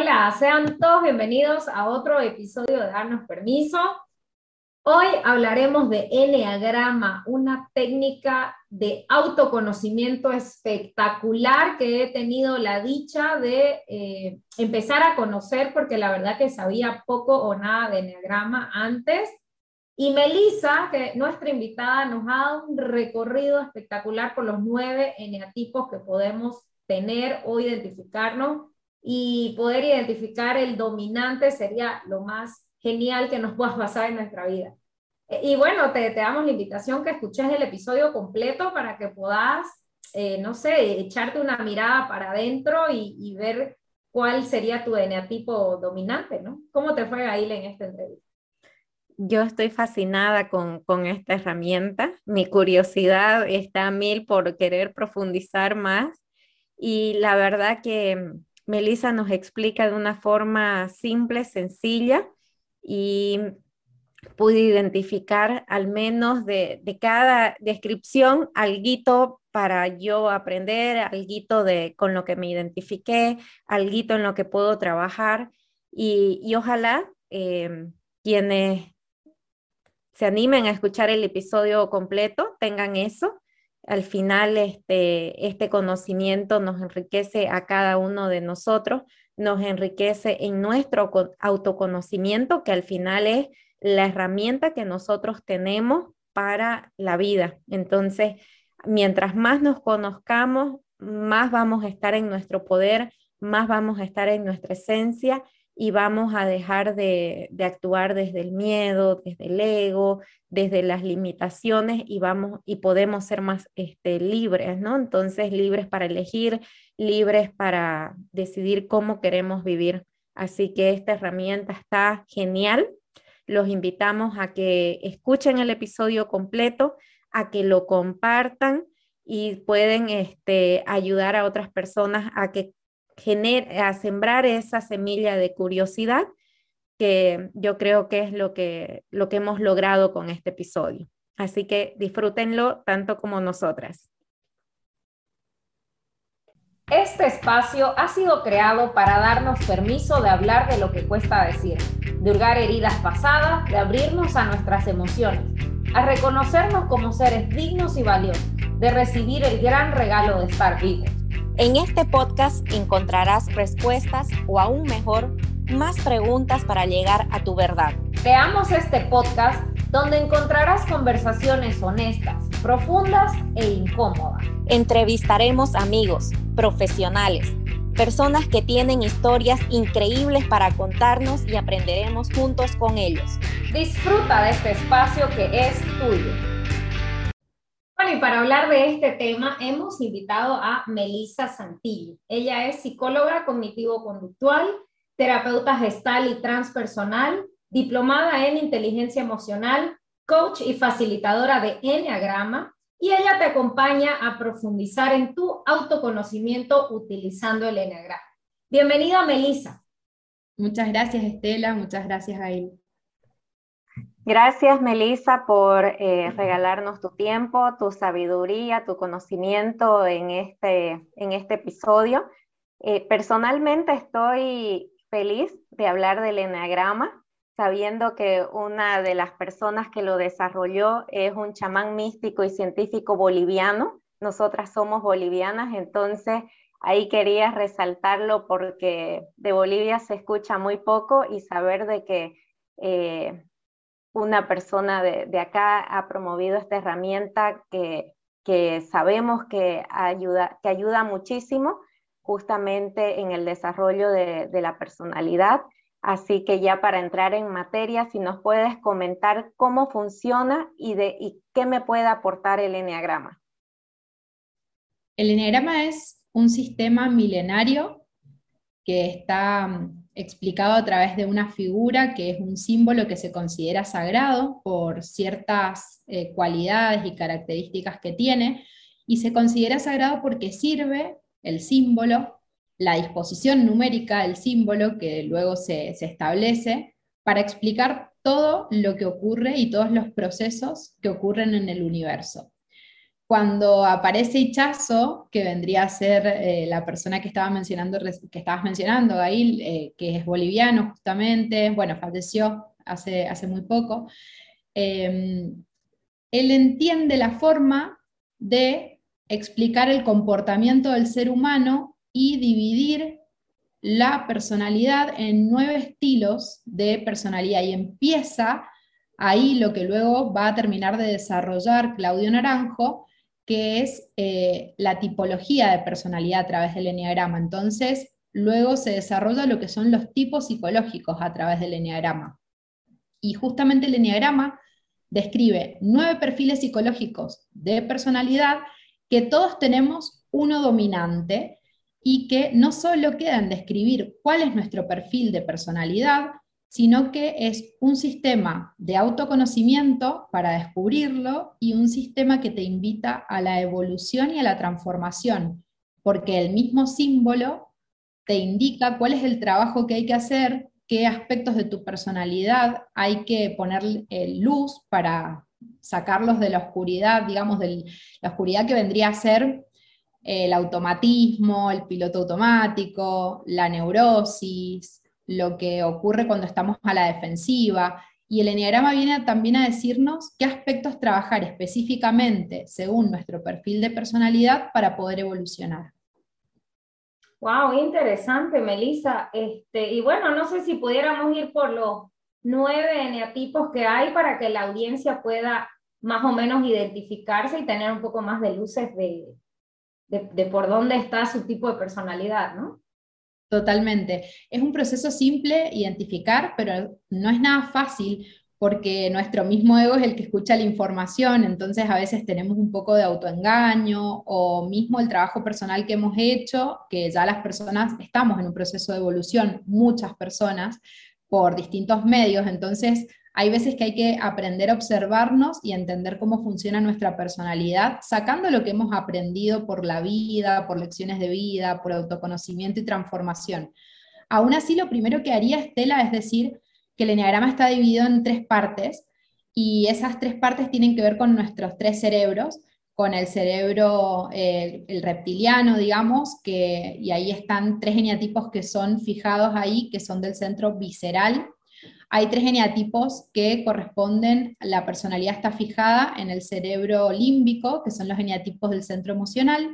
Hola, sean todos bienvenidos a otro episodio de Darnos Permiso. Hoy hablaremos de Enneagrama, una técnica de autoconocimiento espectacular que he tenido la dicha de eh, empezar a conocer porque la verdad que sabía poco o nada de Enneagrama antes. Y Melissa, que nuestra invitada, nos ha dado un recorrido espectacular por los nueve eneatipos que podemos tener o identificarnos y poder identificar el dominante sería lo más genial que nos pueda pasar en nuestra vida. Eh, y bueno, te, te damos la invitación que escuches el episodio completo para que puedas, eh, no sé, echarte una mirada para adentro y, y, ver cuál sería tu eneatipo dominante, ¿no? ¿Cómo te fue, Gail, en esta entrevista? Yo estoy fascinada con, con, esta herramienta. Mi curiosidad está a mil por querer profundizar más. Y la verdad que Melissa nos explica de una forma simple, sencilla y pude identificar al menos de, cada descripción algo para yo aprender, algo de con lo que me identifiqué, algo en lo que puedo trabajar y, ojalá em, quienes se animen a escuchar el episodio completo tengan eso al final este, este conocimiento nos enriquece a cada uno de nosotros, nos enriquece en nuestro autoconocimiento, que al final es la herramienta que nosotros tenemos para la vida. Entonces, mientras más nos conozcamos, más vamos a estar en nuestro poder, más vamos a estar en nuestra esencia y vamos a dejar de, actuar desde el miedo, desde el ego, desde las limitaciones y vamos y podemos ser más este, libres, ¿no? Entonces, libres para elegir, libres para decidir cómo queremos vivir. Así que esta herramienta está genial. Los invitamos a que escuchen el episodio completo, a que lo compartan y pueden este, ayudar a otras personas a que a sembrar esa semilla de curiosidad que yo creo que es lo que, lo que hemos logrado con este episodio. Así que disfrútenlo tanto como nosotras. Este espacio ha sido creado para darnos permiso de hablar de lo que cuesta decir, de hurgar heridas pasadas, de abrirnos a nuestras emociones, a reconocernos como seres dignos y valiosos, de recibir el gran regalo de estar vivos. En este podcast encontrarás respuestas o aún mejor, más preguntas para llegar a tu verdad. Creamos este podcast donde encontrarás conversaciones honestas, profundas e incómodas. Entrevistaremos amigos, profesionales, personas que tienen historias increíbles para contarnos y aprenderemos juntos con ellos. Disfruta de este espacio que es tuyo. Bueno, y para hablar de este tema hemos invitado a Melissa Santillo. Ella es psicóloga cognitivo-conductual, terapeuta gestal y transpersonal, diplomada en inteligencia emocional, coach y facilitadora de Enneagrama, y ella te acompaña a profundizar en tu autoconocimiento utilizando el Enneagrama. Bienvenida, Melissa. Muchas gracias, Estela. Muchas gracias, Gail. Gracias, Melissa, por eh, regalarnos tu tiempo, tu sabiduría, tu conocimiento en este, en este episodio. Eh, personalmente estoy feliz de hablar del enagrama, sabiendo que una de las personas que lo desarrolló es un chamán místico y científico boliviano. Nosotras somos bolivianas, entonces ahí quería resaltarlo porque de Bolivia se escucha muy poco y saber de que eh, una persona de, acá ha promovido esta herramienta que, sabemos que ayuda, que ayuda muchísimo justamente en el desarrollo de, la personalidad. Así que ya para entrar en materia, si nos puedes comentar cómo funciona y, de, y qué me puede aportar el Enneagrama. El Enneagrama es un sistema milenario que está explicado a través de una figura que es un símbolo que se considera sagrado por ciertas eh, cualidades y características que tiene, y se considera sagrado porque sirve el símbolo, la disposición numérica del símbolo que luego se, se establece para explicar todo lo que ocurre y todos los procesos que ocurren en el universo. Cuando aparece Hichazo, que vendría a ser eh, la persona que, estaba mencionando, que estabas mencionando, Gail, eh, que es boliviano justamente, bueno, falleció hace, hace muy poco, em, él entiende la forma de explicar el comportamiento del ser humano y dividir la personalidad en nueve estilos de personalidad y empieza ahí lo que luego va a terminar de desarrollar Claudio Naranjo, que es eh, la tipología de personalidad a través del enneagrama. Entonces, luego se desarrolla lo que son los tipos psicológicos a través del enneagrama. Y justamente el enneagrama describe nueve perfiles psicológicos de personalidad que todos tenemos uno dominante y que no solo queda en describir cuál es nuestro perfil de personalidad, sino que es un sistema de autoconocimiento para descubrirlo y un sistema que te invita a la evolución y a la transformación, porque el mismo símbolo te indica cuál es el trabajo que hay que hacer, qué aspectos de tu personalidad hay que poner eh, luz para sacarlos de la oscuridad, digamos, de la oscuridad que vendría a ser el automatismo, el piloto automático, la neurosis, lo que ocurre cuando estamos a la defensiva. Y el enneagrama viene también a decirnos qué aspectos trabajar específicamente según nuestro perfil de personalidad para poder evolucionar. Wow, interesante, Melissa. Este, y bueno, no sé si pudiéramos ir por los nueve eneatipos que hay para que la audiencia pueda más o menos identificarse y tener un poco más de luces de, de, por dónde está su tipo de personalidad, ¿no? Totalmente. Es un proceso simple identificar, pero no es nada fácil porque nuestro mismo ego es el que escucha la información, entonces a veces tenemos un poco de autoengaño o mismo el trabajo personal que hemos hecho, que ya las personas estamos en un proceso de evolución, muchas personas, por distintos medios, entonces hay veces que hay que aprender a observarnos y entender cómo funciona nuestra personalidad, sacando lo que hemos aprendido por la vida, por lecciones de vida, por autoconocimiento y transformación. Aún así, lo primero que haría Estela es decir que el enneagrama está dividido en tres partes y esas tres partes tienen que ver con nuestros tres cerebros, con el cerebro, el reptiliano, digamos, que, y ahí están tres eneatipos que son fijados ahí, que son del centro visceral, hay tres geniatipos que corresponden, la personalidad está fijada en el cerebro límbico, que son los geniatipos del centro emocional,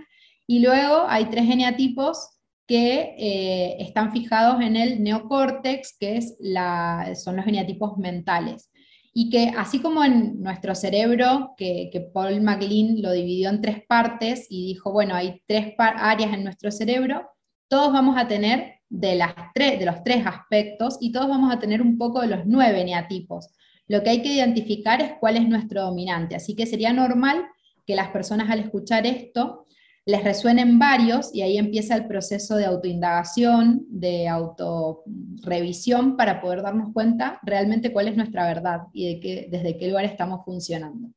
y luego hay tres geniatipos que eh, están fijados en el neocórtex, que es la, son los geniatipos mentales. Y que así como en nuestro cerebro, que, que Paul MacLean lo dividió en tres partes y dijo, bueno, hay tres áreas en nuestro cerebro, todos vamos a tener de, las de los tres aspectos y todos vamos a tener un poco de los nueve neatipos. Lo que hay que identificar es cuál es nuestro dominante. Así que sería normal que las personas al escuchar esto les resuenen varios y ahí empieza el proceso de autoindagación, de autorrevisión para poder darnos cuenta realmente cuál es nuestra verdad y de qué, desde qué lugar estamos funcionando.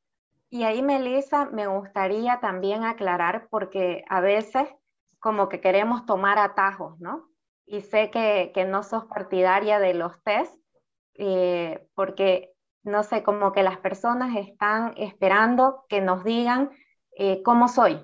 Y ahí, Melissa, me gustaría también aclarar porque a veces como que queremos tomar atajos, ¿no? Y sé que, no sos partidaria de los test, eh, porque, no sé, como que las personas están esperando que nos digan eh, cómo soy,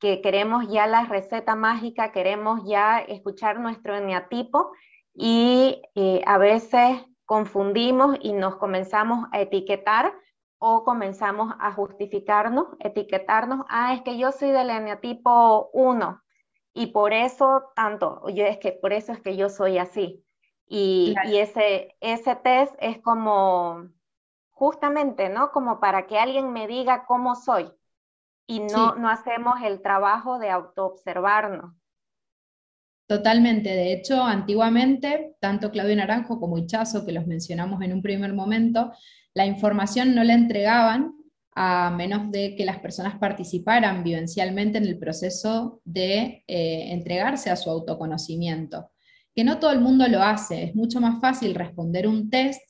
que queremos ya la receta mágica, queremos ya escuchar nuestro eneatipo y eh, a veces confundimos y nos comenzamos a etiquetar o comenzamos a justificarnos, etiquetarnos, ah, es que yo soy del eneatipo 1, y por eso tanto, yo es que por eso es que yo soy así. Y, y, ese, ese test es como, justamente, ¿no? Como para que alguien me diga cómo soy. Y no, no hacemos el trabajo de autoobservarnos. Totalmente. De hecho, antiguamente, tanto Claudio Naranjo como Hichazo, que los mencionamos en un primer momento, la información no la entregaban a menos de que las personas participaran vivencialmente en el proceso de eh, entregarse a su autoconocimiento. Que no todo el mundo lo hace, es mucho más fácil responder un test,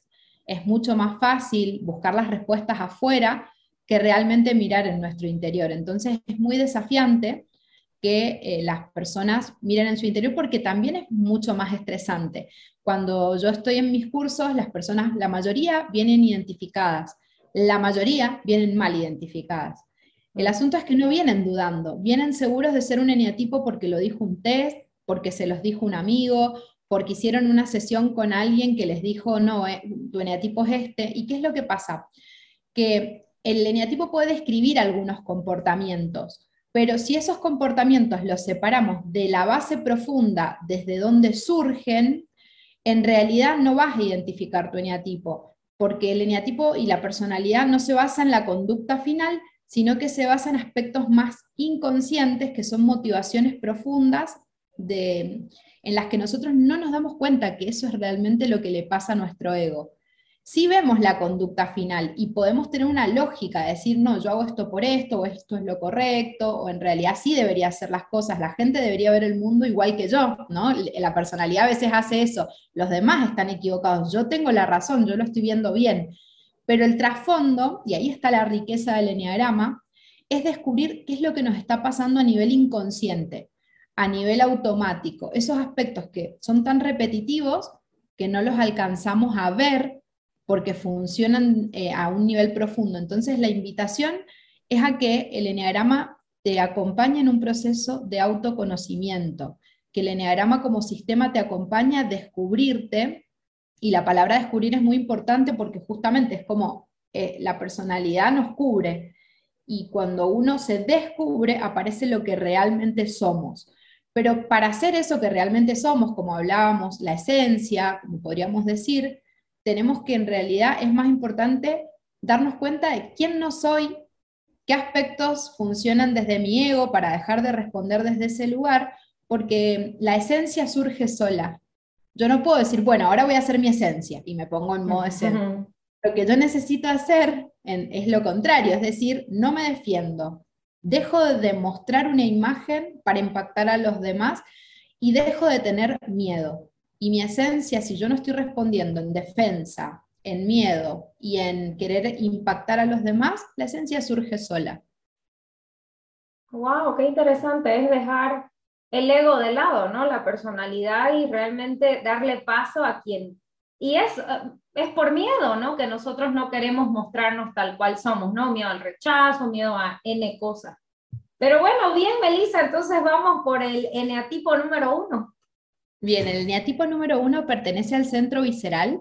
es mucho más fácil buscar las respuestas afuera que realmente mirar en nuestro interior. Entonces es muy desafiante que eh, las personas miren en su interior porque también es mucho más estresante. Cuando yo estoy en mis cursos, las personas, la mayoría vienen identificadas la mayoría vienen mal identificadas. El asunto es que no vienen dudando, vienen seguros de ser un eneatipo porque lo dijo un test, porque se los dijo un amigo, porque hicieron una sesión con alguien que les dijo, no, eh, tu eneatipo es este. ¿Y qué es lo que pasa? Que el eneatipo puede describir algunos comportamientos, pero si esos comportamientos los separamos de la base profunda desde donde surgen, en realidad no vas a identificar tu eneatipo, porque el eneatipo y la personalidad no se basa en la conducta final, sino que se basa en aspectos más inconscientes, que son motivaciones profundas de, en las que nosotros no nos damos cuenta que eso es realmente lo que le pasa a nuestro ego. Si vemos la conducta final y podemos tener una lógica de decir, no, yo hago esto por esto, o esto es lo correcto, o en realidad sí debería hacer las cosas, la gente debería ver el mundo igual que yo, ¿no? La personalidad a veces hace eso, los demás están equivocados, yo tengo la razón, yo lo estoy viendo bien. Pero el trasfondo, y ahí está la riqueza del enneagrama, es descubrir qué es lo que nos está pasando a nivel inconsciente, a nivel automático, esos aspectos que son tan repetitivos que no los alcanzamos a ver porque funcionan eh, a un nivel profundo. Entonces la invitación es a que el eneagrama te acompañe en un proceso de autoconocimiento, que el eneagrama como sistema te acompañe a descubrirte, y la palabra descubrir es muy importante porque justamente es como eh, la personalidad nos cubre, y cuando uno se descubre aparece lo que realmente somos. Pero para hacer eso que realmente somos, como hablábamos, la esencia, como podríamos decir, tenemos que en realidad es más importante darnos cuenta de quién no soy, qué aspectos funcionan desde mi ego para dejar de responder desde ese lugar, porque la esencia surge sola. Yo no puedo decir, bueno, ahora voy a hacer mi esencia y me pongo en modo esencia. Lo que yo necesito hacer es lo contrario, es decir, no me defiendo, dejo de demostrar una imagen para impactar a los demás y dejo de tener miedo. Y mi esencia, si yo no estoy respondiendo en defensa, en miedo y en querer impactar a los demás, la esencia surge sola. Wow, qué interesante es dejar el ego de lado, ¿no? La personalidad y realmente darle paso a quien. Y es, eh, es por miedo, ¿no? Que nosotros no queremos mostrarnos tal cual somos, ¿no? Miedo al rechazo, miedo a N cosas. Pero bueno, bien, Melissa, entonces vamos por el eneatipo número uno. Bien, el eneatipo número uno pertenece al centro visceral.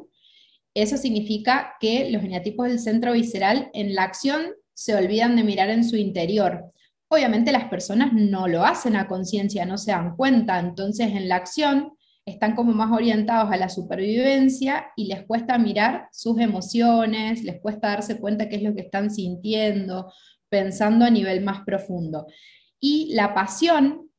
Eso significa que los eneatipos del centro visceral en la acción se olvidan de mirar en su interior. Obviamente las personas no lo hacen a conciencia, no se dan cuenta, entonces en la acción están como más orientados a la supervivencia y les cuesta mirar sus emociones, les cuesta darse cuenta qué es lo que están sintiendo, pensando a nivel más profundo. Y la pasión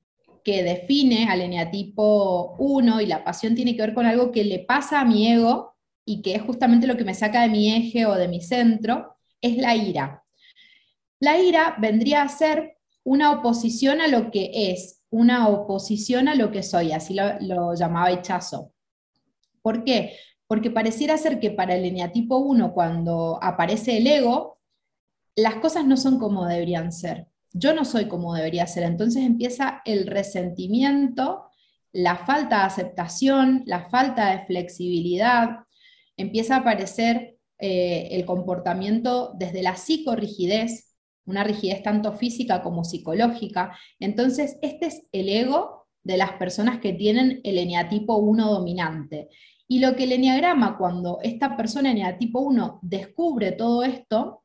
que define al eneatipo 1 y la pasión tiene que ver con algo que le pasa a mi ego y que es justamente lo que me saca de mi eje o de mi centro, es la ira. La ira vendría a ser una oposición a lo que es, una oposición a lo que soy, así lo, llamaba Echazo. ¿Por qué? Porque pareciera ser que para el eneatipo 1, cuando aparece el ego, las cosas no son como deberían ser yo no soy como debería ser. Entonces empieza el resentimiento, la falta de aceptación, la falta de flexibilidad, empieza a aparecer eh, el comportamiento desde la psicorrigidez, una rigidez tanto física como psicológica. Entonces, este es el ego de las personas que tienen el eneatipo 1 dominante. Y lo que el eneagrama, cuando esta persona eneatipo 1 descubre todo esto,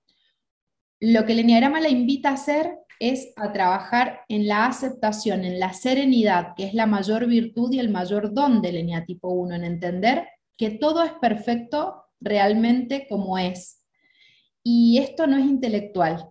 lo que el eneagrama le invita a hacer es a trabajar en la aceptación, en la serenidad, que es la mayor virtud y el mayor don del eneatipo 1, en entender que todo es perfecto realmente como es. Y esto no es intelectual,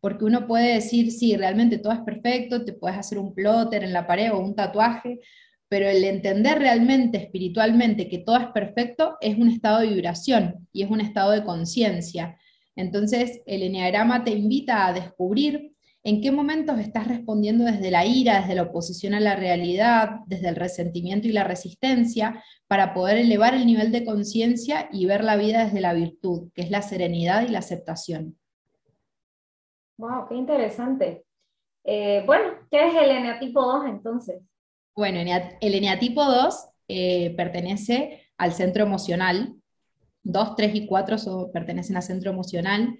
porque uno puede decir, sí, realmente todo es perfecto, te puedes hacer un plotter en la pared o un tatuaje, pero el entender realmente espiritualmente que todo es perfecto es un estado de vibración y es un estado de conciencia. Entonces, el eneagrama te invita a descubrir en qué momentos estás respondiendo desde la ira, desde la oposición a la realidad, desde el resentimiento y la resistencia, para poder elevar el nivel de conciencia y ver la vida desde la virtud, que es la serenidad y la aceptación. Wow, qué interesante. Eh, bueno, ¿qué es el eneatipo 2 entonces? Bueno, el eneatipo 2 eh, pertenece al centro emocional. 2, 3 y 4 pertenecen al centro emocional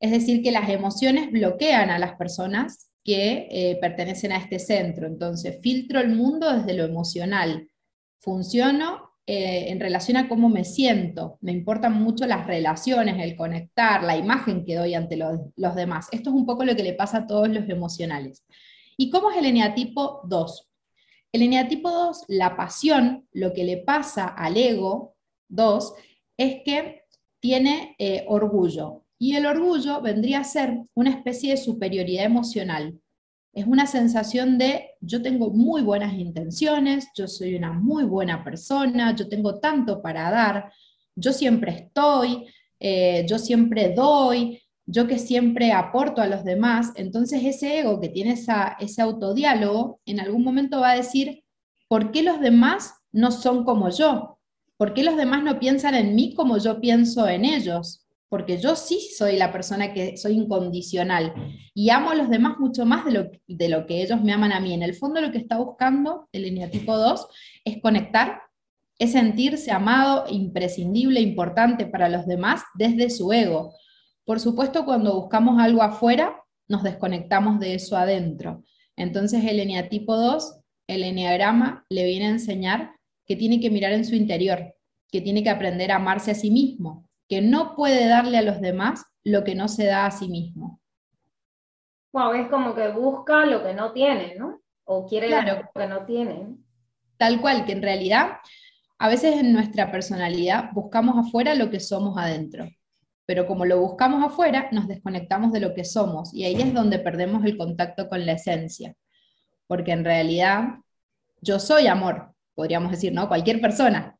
Es decir, que las emociones bloquean a las personas que eh, pertenecen a este centro. Entonces, filtro el mundo desde lo emocional. Funciono eh, en relación a cómo me siento. Me importan mucho las relaciones, el conectar, la imagen que doy ante los, demás. Esto es un poco lo que le pasa a todos los emocionales. ¿Y cómo es el eneatipo 2? El eneatipo 2, la pasión, lo que le pasa al ego 2, es que tiene eh, orgullo. Y el orgullo vendría a ser una especie de superioridad emocional. Es una sensación de yo tengo muy buenas intenciones, yo soy una muy buena persona, yo tengo tanto para dar, yo siempre estoy, eh, yo siempre doy, yo que siempre aporto a los demás. Entonces ese ego que tiene esa, ese autodiálogo en algún momento va a decir, ¿por qué los demás no son como yo? ¿Por qué los demás no piensan en mí como yo pienso en ellos? Porque yo sí soy la persona que soy incondicional y amo a los demás mucho más de lo, de lo que ellos me aman a mí. En el fondo lo que está buscando el eneatipo 2 es conectar, es sentirse amado, imprescindible, importante para los demás desde su ego. Por supuesto, cuando buscamos algo afuera, nos desconectamos de eso adentro. Entonces el eneatipo 2, el eneagrama, le viene a enseñar que tiene que mirar en su interior, que tiene que aprender a amarse a sí mismo, que no puede darle a los demás lo que no se da a sí mismo. Wow, es como que busca lo que no tiene, ¿no? O quiere lo que no tiene. Tal cual, que en realidad a veces en nuestra personalidad buscamos afuera lo que somos adentro, pero como lo buscamos afuera, nos desconectamos de lo que somos y ahí es donde perdemos el contacto con la esencia, porque en realidad yo soy amor, podríamos decir, ¿no? Cualquier persona.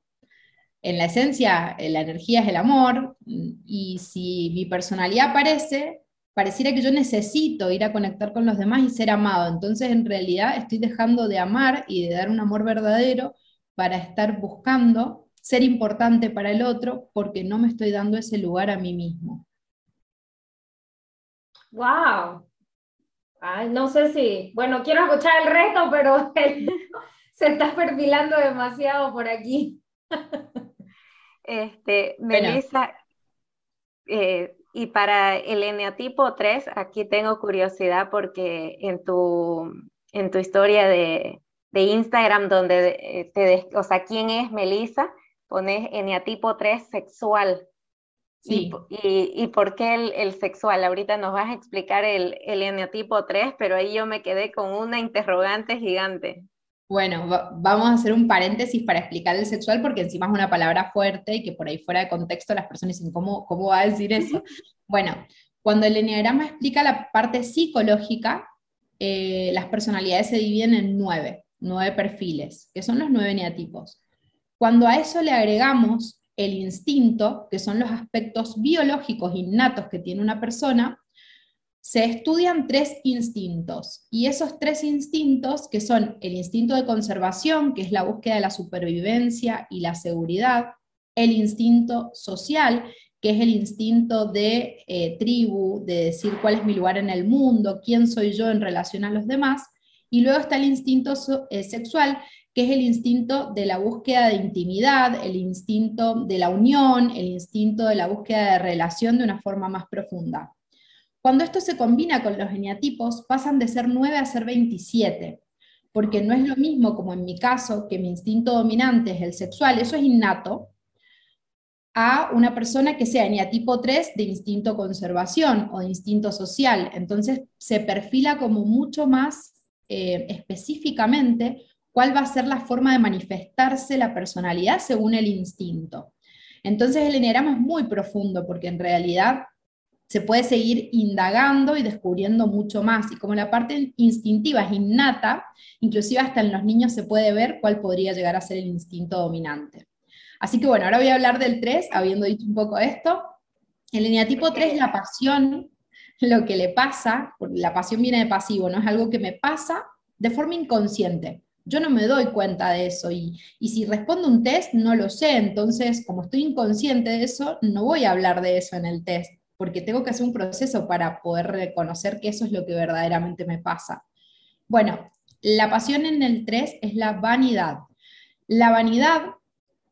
En la esencia, eh, la energía es el amor, y si mi personalidad aparece, pareciera que yo necesito ir a conectar con los demás y ser amado. Entonces, en realidad, estoy dejando de amar y de dar un amor verdadero para estar buscando ser importante para el otro porque no me estoy dando ese lugar a mí mismo. ¡Wow! Ay, no sé si, bueno, quiero escuchar el resto, pero se está perfilando demasiado por aquí. Este, Melissa, eh, y para el eneatipo 3, aquí tengo curiosidad porque en tu, en tu historia de, Instagram, donde eh, te, o sea, ¿quién es Melissa? Pones eneatipo 3 sexual. Sí. Y, por qué el, sexual? Ahorita nos vas a explicar el, el eneatipo 3, pero ahí yo me quedé con una interrogante gigante. Bueno, vamos a hacer un paréntesis para explicar el sexual porque encima es una palabra fuerte y que por ahí fuera de contexto las personas dicen, ¿cómo, cómo va a decir eso? Bueno, cuando el enneagrama explica la parte psicológica, eh, las personalidades se dividen en nueve, nueve perfiles, que son los nueve eneatipos. Cuando a eso le agregamos el instinto, que son los aspectos biológicos innatos que tiene una persona, se estudian tres instintos y esos tres instintos, que son el instinto de conservación, que es la búsqueda de la supervivencia y la seguridad, el instinto social, que es el instinto de eh, tribu, de decir cuál es mi lugar en el mundo, quién soy yo en relación a los demás, y luego está el instinto eh, sexual, que es el instinto de la búsqueda de intimidad, el instinto de la unión, el instinto de la búsqueda de relación de una forma más profunda. Cuando esto se combina con los eneatipos, pasan de ser 9 a ser 27, porque no es lo mismo como en mi caso, que mi instinto dominante es el sexual, eso es innato, a una persona que sea eneatipo 3 de instinto conservación o de instinto social. Entonces se perfila como mucho más eh, específicamente cuál va a ser la forma de manifestarse la personalidad según el instinto. Entonces el eneagrama es muy profundo porque en realidad se puede seguir indagando y descubriendo mucho más. Y como la parte instintiva es innata, inclusive hasta en los niños se puede ver cuál podría llegar a ser el instinto dominante. Así que bueno, ahora voy a hablar del 3, habiendo dicho un poco esto. El eneatipo 3 es la pasión, lo que le pasa, la pasión viene de pasivo, no es algo que me pasa de forma inconsciente. Yo no me doy cuenta de eso y, y si respondo un test no lo sé, entonces como estoy inconsciente de eso, no voy a hablar de eso en el test porque tengo que hacer un proceso para poder reconocer que eso es lo que verdaderamente me pasa. Bueno, la pasión en el 3 es la vanidad. La vanidad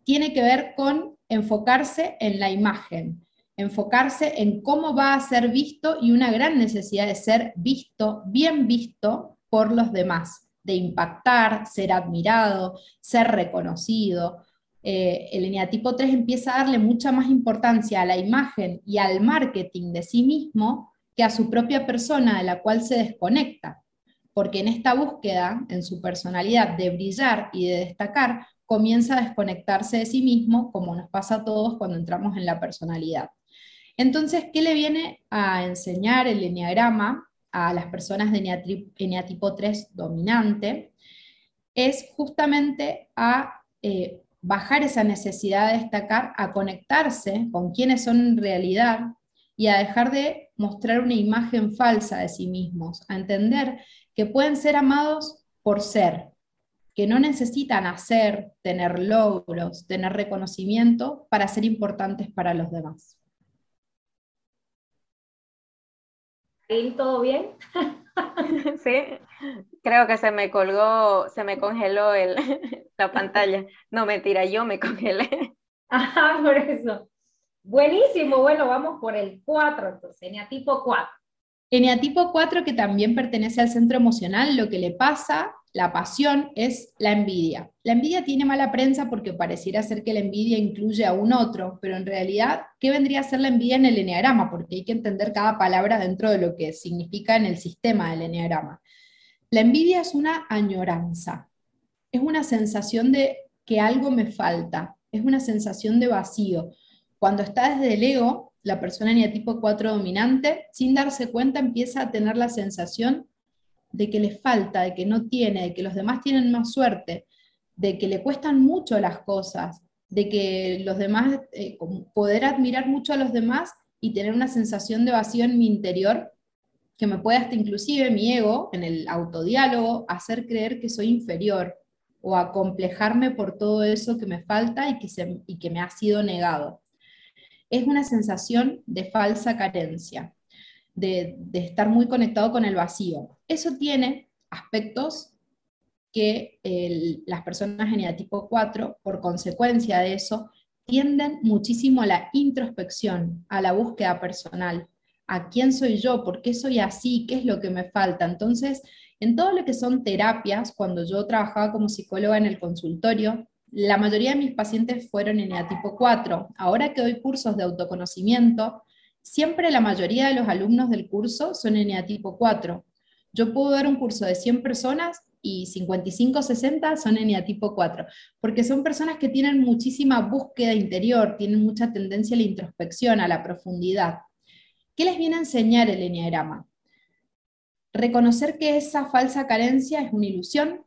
tiene que ver con enfocarse en la imagen. enfocarse en cómo va a ser visto y una gran necesidad de ser visto, bien visto por los demás, de impactar, ser admirado, ser reconocido. Eh, el eneatipo 3 empieza a darle mucha más importancia a la imagen y al marketing de sí mismo que a su propia persona de la cual se desconecta, porque en esta búsqueda, en su personalidad de brillar y de destacar, comienza a desconectarse de sí mismo, como nos pasa a todos cuando entramos en la personalidad. Entonces, ¿qué le viene a enseñar el enneagrama a las personas de eneatipo 3 dominante? Es justamente a eh, bajar esa necesidad de destacar, a conectarse con quienes son en realidad y a dejar de mostrar una imagen falsa de sí mismos, a entender que pueden ser amados por ser, que no necesitan hacer, tener logros, tener reconocimiento para ser importantes para los demás. ¿Todo bien? Sí, creo que se me colgó, se me congeló el, la pantalla. No, mentira, yo me congelé. Ajá, por eso. Buenísimo, bueno, vamos por el 4, entonces, eneatipo 4. Eneatipo 4, que también pertenece al centro emocional, lo que le pasa la pasión es la envidia. La envidia tiene mala prensa porque pareciera ser que la envidia incluye a un otro, pero en realidad, ¿qué vendría a ser la envidia en el eneagrama? Porque hay que entender cada palabra dentro de lo que significa en el sistema del eneagrama. La envidia es una añoranza, es una sensación de que algo me falta, es una sensación de vacío. Cuando está desde el ego, la persona eneatipo 4 dominante, sin darse cuenta, empieza a tener la sensación de que le falta, de que no tiene, de que los demás tienen más suerte, de que le cuestan mucho las cosas, de que los demás, eh, poder admirar mucho a los demás y tener una sensación de vacío en mi interior que me puede hasta inclusive mi ego, en el autodiálogo, hacer creer que soy inferior o acomplejarme por todo eso que me falta y que, y que me ha sido negado. Es una sensación de falsa carencia de, estar muy conectado con el vacío. Eso tiene aspectos que las personas tipo 4, por consecuencia de eso, tienden muchísimo a la introspección, a la búsqueda personal, a quién soy yo, por qué soy así, qué es lo que me falta. Entonces, en todo lo que son terapias, cuando yo trabajaba como psicóloga en el consultorio, la mayoría de mis pacientes fueron en tipo 4. Ahora que doy cursos de autoconocimiento, Siempre la mayoría de los alumnos del curso son eneatipo 4. Yo puedo dar un curso de 100 personas y 55 60 son eneatipo 4, porque son personas que tienen muchísima búsqueda interior, tienen mucha tendencia a la introspección, a la profundidad. ¿Qué les viene a enseñar el eneagrama? Reconocer que esa falsa carencia es una ilusión,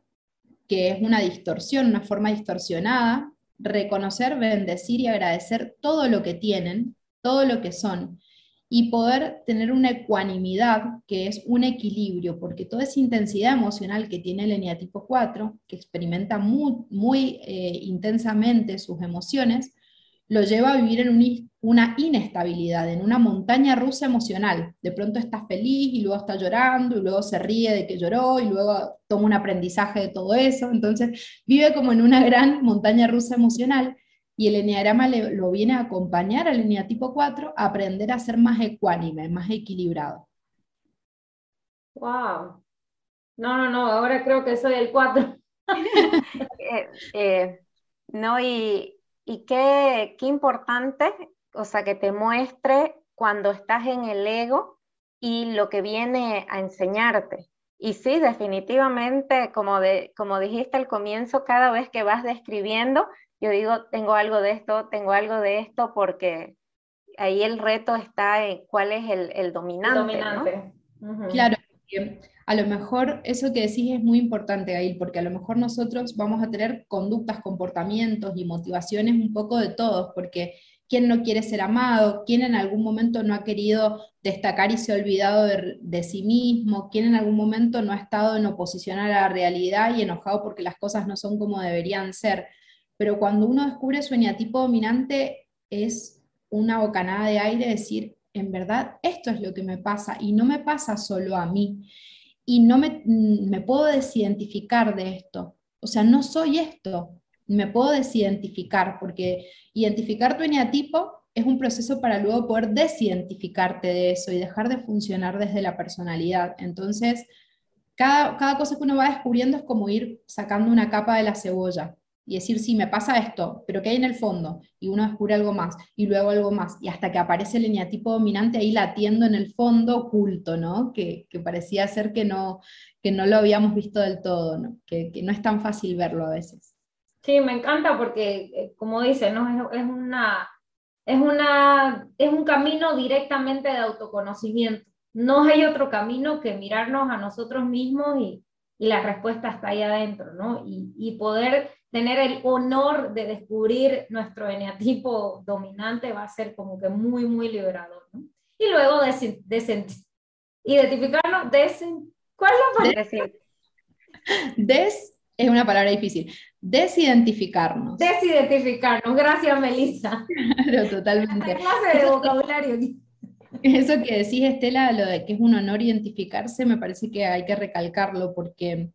que es una distorsión, una forma distorsionada, reconocer, bendecir y agradecer todo lo que tienen, todo lo que son, y poder tener una ecuanimidad, que es un equilibrio, porque toda esa intensidad emocional que tiene el eneatipo 4, que experimenta muy, muy eh, intensamente sus emociones, lo lleva a vivir en una inestabilidad, en una montaña rusa emocional. De pronto está feliz y luego está llorando y luego se ríe de que lloró y luego toma un aprendizaje de todo eso. Entonces vive como en una gran montaña rusa emocional y el eneagrama lo viene a acompañar al eneatipo 4 a aprender a ser más ecuánime, más equilibrado. ¡Wow! No, no, no, ahora creo que soy el 4. Eh, eh, no, y, y qué, qué importante, o sea, que te muestre cuando estás en el ego y lo que viene a enseñarte. Y sí, definitivamente, como, de, como dijiste al comienzo, cada vez que vas describiendo, yo digo, tengo algo de esto, tengo algo de esto, porque ahí el reto está en cuál es el, dominante. Claro, a lo mejor eso que decís es muy importante, Gail, porque a lo mejor nosotros vamos a tener conductas, comportamientos y motivaciones un poco de todos, porque quién no quiere ser amado, quién en algún momento no ha querido destacar y se ha olvidado de, sí mismo, quién en algún momento no ha estado en oposición a la realidad y enojado porque las cosas no son como deberían ser pero cuando uno descubre su eneatipo dominante es una bocanada de aire decir, en verdad, esto es lo que me pasa y no me pasa solo a mí. Y no me, me puedo desidentificar de esto. O sea, no soy esto. Me puedo desidentificar porque identificar tu eneatipo es un proceso para luego poder desidentificarte de eso y dejar de funcionar desde la personalidad. Entonces, cada, cada cosa que uno va descubriendo es como ir sacando una capa de la cebolla y decir, sí, me pasa esto, pero ¿qué hay en el fondo? Y uno descubre algo más, y luego algo más, y hasta que aparece el eneatipo dominante ahí latiendo en el fondo oculto, ¿no? Que, parecía ser que no, que no lo habíamos visto del todo, ¿no? Que, no es tan fácil verlo a veces. Sí, me encanta porque, eh, como dice, ¿no? es, una, es, una, es un camino directamente de autoconocimiento. No hay otro camino que mirarnos a nosotros mismos y, y la respuesta está ahí adentro, ¿no? Y, y, poder tener el honor de descubrir nuestro eneatipo dominante va a ser como que muy, muy liberador, ¿no? Y luego de, de, identificarnos, des, ¿cuál es la palabra? Des es una palabra difícil. Desidentificarnos. Desidentificarnos. Gracias, Melissa. Claro, totalmente. clase de vocabulario. Eso que decís, Estela, lo de que es un honor identificarse, me parece que hay que recalcarlo porque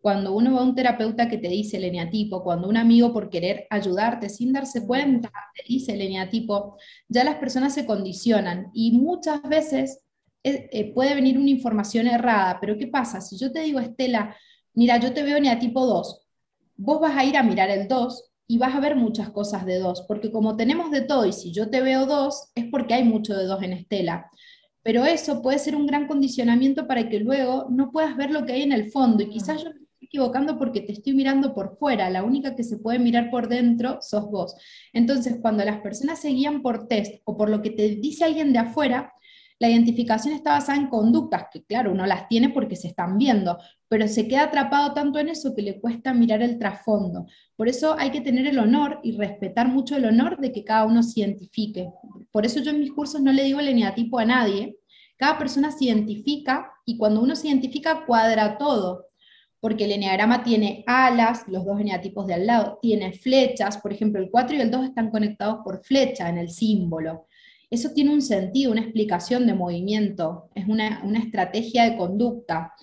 cuando uno va a un terapeuta que te dice el eneatipo, cuando un amigo por querer ayudarte sin darse cuenta te dice el eneatipo, ya las personas se condicionan y muchas veces eh, eh, puede venir una información errada, pero ¿qué pasa? Si yo te digo, Estela, mira, yo te veo eneatipo 2, vos vas a ir a mirar el 2 y vas a ver muchas cosas de dos, porque como tenemos de todo y si yo te veo dos, es porque hay mucho de dos en Estela. Pero eso puede ser un gran condicionamiento para que luego no puedas ver lo que hay en el fondo. Y quizás yo me estoy equivocando porque te estoy mirando por fuera. La única que se puede mirar por dentro sos vos. Entonces, cuando las personas se guían por test o por lo que te dice alguien de afuera, la identificación está basada en conductas, que claro, uno las tiene porque se están viendo, pero se queda atrapado tanto en eso que le cuesta mirar el trasfondo. Por eso hay que tener el honor y respetar mucho el honor de que cada uno se identifique. Por eso yo en mis cursos no le digo el eneatipo a nadie. Cada persona se identifica y cuando uno se identifica cuadra todo, porque el eneagrama tiene alas, los dos eneatipos de al lado, tiene flechas, por ejemplo, el 4 y el 2 están conectados por flecha en el símbolo. Eso tiene un sentido, una explicación de movimiento, es una, estrategia de conducta.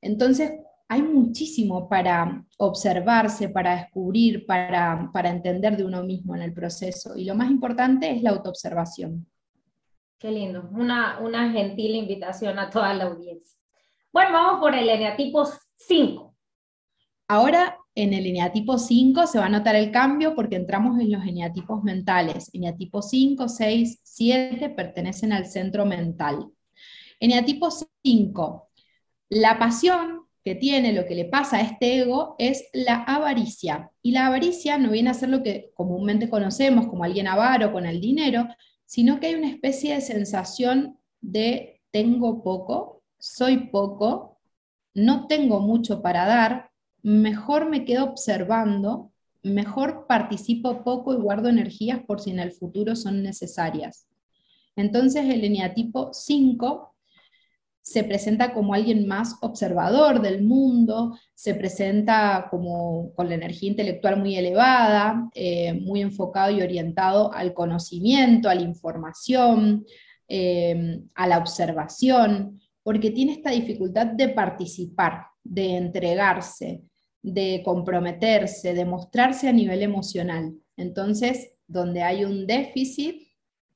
Entonces, hay muchísimo para observarse, para descubrir, para, entender de uno mismo en el proceso. Y lo más importante es la autoobservación. Qué lindo, una, una gentil invitación a toda la audiencia. Bueno, vamos por el eneatipo 5. Ahora en el eneatipo 5 se va a notar el cambio porque entramos en los eneatipos mentales. Eneatipo 5, 6, 7 pertenecen al centro mental. Eneatipo 5, la pasión que tiene, lo que le pasa a este ego es la avaricia. Y la avaricia no viene a ser lo que comúnmente conocemos como alguien avaro con el dinero, sino que hay una especie de sensación de tengo poco, soy poco, no tengo mucho para dar, mejor me quedo observando, mejor participo poco y guardo energías por si en el futuro son necesarias. Entonces el eneatipo 5 se presenta como alguien más observador del mundo, se presenta como con la energía intelectual muy elevada, eh, muy enfocado y orientado al conocimiento, a la información, eh, a la observación, porque tiene esta dificultad de participar, de entregarse, de comprometerse, de mostrarse a nivel emocional. Entonces, donde hay un déficit,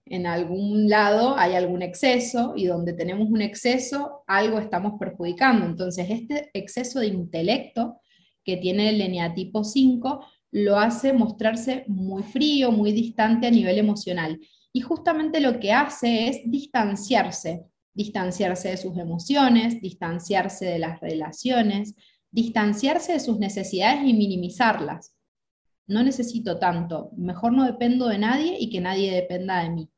en algún lado hay algún exceso y donde tenemos un exceso, algo estamos perjudicando. Entonces, este exceso de intelecto que tiene el eneatipo 5 lo hace mostrarse muy frío, muy distante a nivel emocional. Y justamente lo que hace es distanciarse, distanciarse de sus emociones, distanciarse de las relaciones, distanciarse de sus necesidades y minimizarlas. No necesito tanto, mejor no dependo de nadie y que nadie dependa de mí.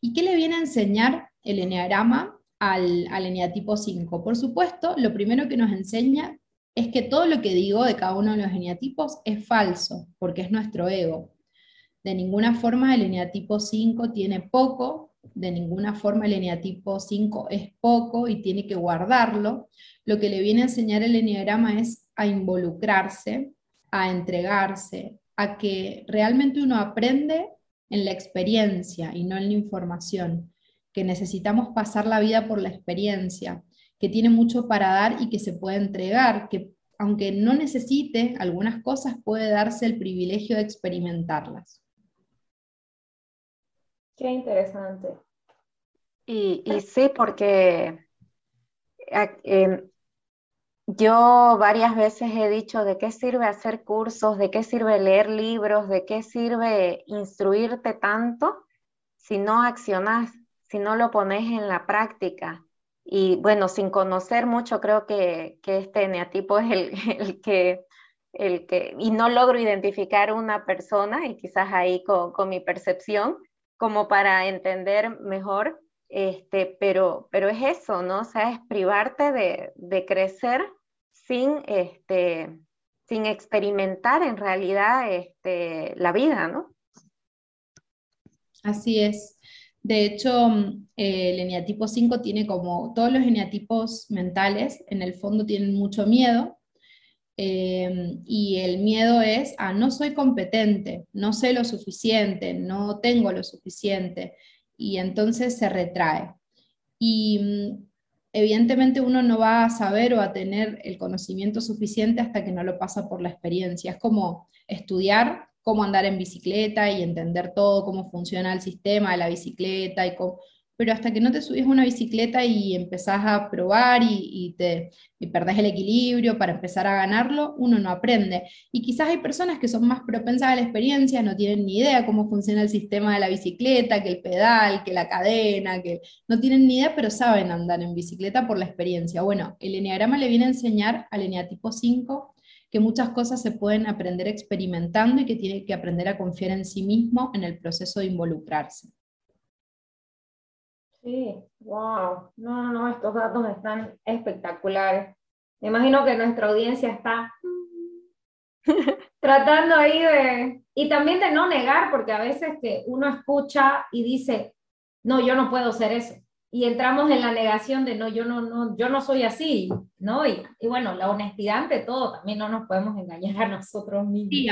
¿Y qué le viene a enseñar el eneagrama al, al eneatipo 5? Por supuesto, lo primero que nos enseña es que todo lo que digo de cada uno de los eneatipos es falso, porque es nuestro ego. De ninguna forma el eneatipo 5 tiene poco, de ninguna forma el eneatipo 5 es poco y tiene que guardarlo. Lo que le viene a enseñar el eneagrama es a involucrarse, a entregarse, a que realmente uno aprende en la experiencia y no en la información, que necesitamos pasar la vida por la experiencia, que tiene mucho para dar y que se puede entregar, que aunque no necesite algunas cosas, puede darse el privilegio de experimentarlas. Qué interesante. Y, y sí, porque em, yo varias veces he dicho de qué sirve hacer cursos, de qué sirve leer libros, de qué sirve instruirte tanto si no accionas, si no lo pones en la práctica. Y bueno, sin conocer mucho, creo que, que este eneatipo es el, el, que, el que, y no logro identificar una persona, y quizás ahí con, con mi percepción, como para entender mejor, este, pero, pero es eso, ¿no? O sea, es privarte de, de crecer sin, este, sin experimentar en realidad este, la vida, ¿no? Así es. De hecho, el eneatipo 5 tiene como todos los eneatipos mentales, en el fondo tienen mucho miedo, Em, y el miedo es a no soy competente, no sé lo suficiente, no tengo lo suficiente, y entonces se retrae. Y mm, evidentemente uno no va a saber o a tener el conocimiento suficiente hasta que no lo pasa por la experiencia. Es como estudiar cómo andar en bicicleta y entender todo, cómo funciona el sistema de la bicicleta y cómo pero hasta que no te subís a una bicicleta y empezás a probar y, te y perdés el equilibrio para empezar a ganarlo, uno no aprende. Y quizás hay personas que son más propensas a la experiencia, no tienen ni idea cómo funciona el sistema de la bicicleta, que el pedal, que la cadena, que no tienen ni idea, pero saben andar en bicicleta por la experiencia. Bueno, el eneagrama le viene a enseñar al eneatipo 5 que muchas cosas se pueden aprender experimentando y que tiene que aprender a confiar en sí mismo en el proceso de involucrarse. Sí, wow. No, no, no, estos datos están espectaculares. Me imagino que nuestra audiencia está tratando ahí de... Y también de no negar, porque a veces que uno escucha y dice, no, yo no puedo ser eso. Y entramos en la negación de, no, yo no, no, yo no soy así, ¿no? Y, y bueno, la honestidad ante todo, también no nos podemos engañar a nosotros mismos. Sí,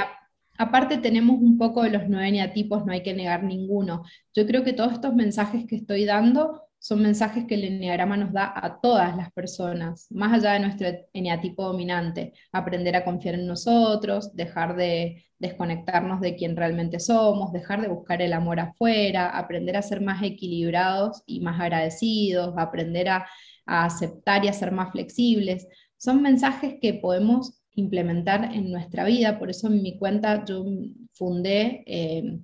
Aparte tenemos un poco de los nueve eneatipos, no hay que negar ninguno. Yo creo que todos estos mensajes que estoy dando son mensajes que el eneagrama nos da a todas las personas, más allá de nuestro eneatipo dominante. Aprender a confiar en nosotros, dejar de desconectarnos de quien realmente somos, dejar de buscar el amor afuera, aprender a ser más equilibrados y más agradecidos, aprender a aceptar y a ser más flexibles. Son mensajes que podemos implementar en nuestra vida. Por eso en mi cuenta yo fundé eh,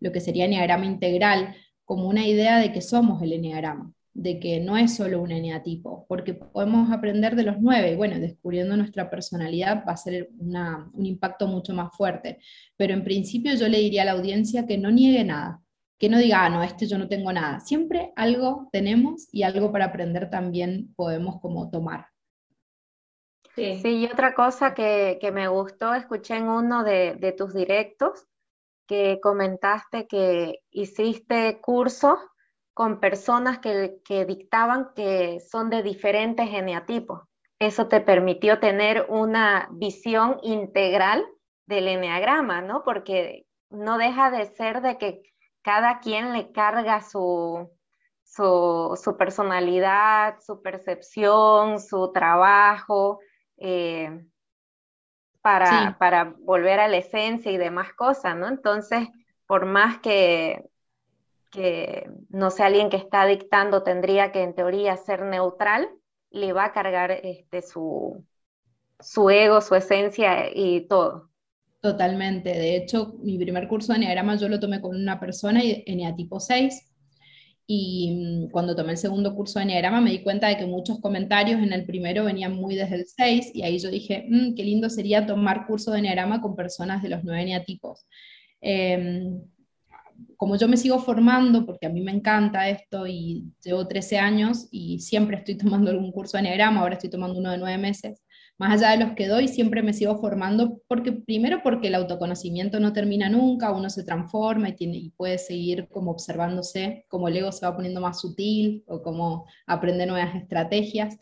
lo que sería Enneagrama Integral como una idea de que somos el Enneagrama, de que no es solo un eneatipo, porque podemos aprender de los nueve, y bueno, descubriendo nuestra personalidad va a ser un impacto mucho más fuerte. Pero en principio yo le diría a la audiencia que no niegue nada, que no diga, ah, no, este yo no tengo nada. Siempre algo tenemos y algo para aprender también podemos como tomar. Sí. y otra cosa que, me gustó, escuché en uno de, tus directos que comentaste que hiciste cursos con personas que, que dictaban que son de diferentes geneatipos. Eso te permitió tener una visión integral del eneagrama, ¿no? Porque no deja de ser de que cada quien le carga su, su personalidad, su percepción, su trabajo, eh, para, para volver a la esencia y demás cosas, ¿no? Entonces, por más que, que no sea alguien que está dictando, tendría que en teoría ser neutral, le va a cargar este, su, su ego, su esencia y todo. Totalmente. De hecho, mi primer curso de Enneagrama yo lo tomé con una persona en tipo 6 y mm, cuando tomé el segundo curso de Enneagrama me di cuenta de que muchos comentarios en el primero venían muy desde el 6 y ahí yo dije, mm, qué lindo sería tomar curso de Enneagrama con personas de los nueve eneatipos. Em, como yo me sigo formando, porque a mí me encanta esto y llevo 13 años y siempre estoy tomando algún curso de Enneagrama, ahora estoy tomando uno de nueve meses, más allá de los que doy, siempre me sigo formando, porque primero porque el autoconocimiento no termina nunca, uno se transforma y, tiene, y puede seguir como observándose, como el ego se va poniendo más sutil o como aprende nuevas estrategias.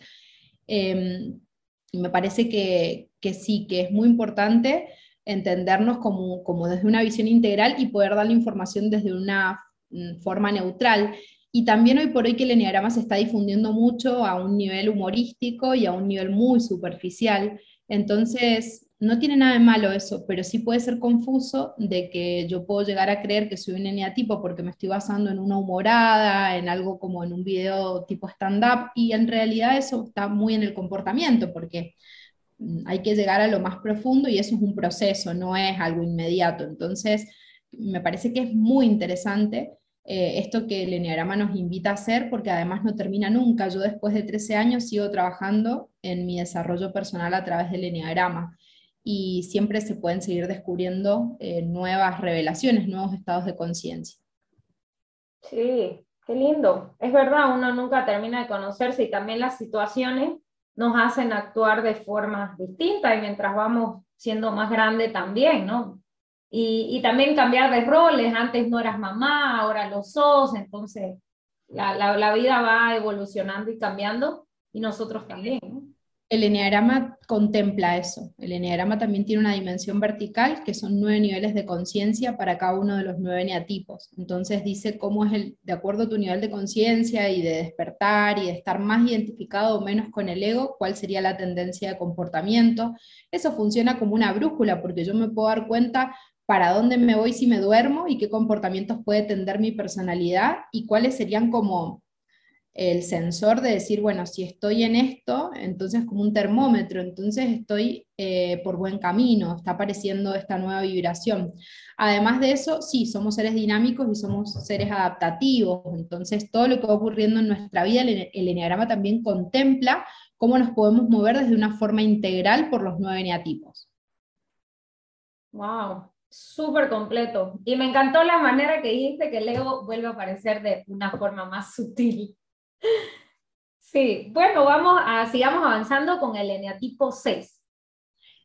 Em, y me parece que, que, sí, que es muy importante entendernos como, como desde una visión integral y poder dar la información desde una mm, forma neutral y también hoy por hoy que el enneagrama se está difundiendo mucho a un nivel humorístico y a un nivel muy superficial. Entonces, no tiene nada de malo eso, pero sí puede ser confuso de que yo puedo llegar a creer que soy un eneatipo porque me estoy basando en una humorada, en algo como en un video tipo stand-up, y en realidad eso está muy en el comportamiento, porque mm, hay que llegar a lo más profundo y eso es un proceso, no es algo inmediato. Entonces, me parece que es muy interesante eh, esto que el Enneagrama nos invita a hacer, porque además no termina nunca. Yo después de 13 años sigo trabajando en mi desarrollo personal a través del Enneagrama y siempre se pueden seguir descubriendo eh, nuevas revelaciones, nuevos estados de conciencia. Sí, qué lindo. Es verdad, uno nunca termina de conocerse y también las situaciones nos hacen actuar de formas distintas y mientras vamos siendo más grande también, ¿no? Y, y, también cambiar de roles, antes no eras mamá, ahora lo sos, entonces la, la, la vida va evolucionando y cambiando y nosotros también. ¿no? El eneagrama contempla eso. El eneagrama también tiene una dimensión vertical, que son nueve niveles de conciencia para cada uno de los nueve eneatipos. Entonces dice cómo es el, de acuerdo a tu nivel de conciencia y de despertar y de estar más identificado o menos con el ego, cuál sería la tendencia de comportamiento. Eso funciona como una brújula, porque yo me puedo dar cuenta para dónde me voy si me duermo y qué comportamientos puede tender mi personalidad y cuáles serían como el sensor de decir, bueno, si estoy en esto, entonces como un termómetro, entonces estoy eh, por buen camino, está apareciendo esta nueva vibración. Además de eso, sí, somos seres dinámicos y somos seres adaptativos, entonces todo lo que va ocurriendo en nuestra vida, el, el enneagrama también contempla cómo nos podemos mover desde una forma integral por los nueve eneatipos. Wow, súper completo. Y me encantó la manera que dijiste que el ego vuelve a aparecer de una forma más sutil. Sí, bueno, vamos sigamos avanzando con el eneatipo 6.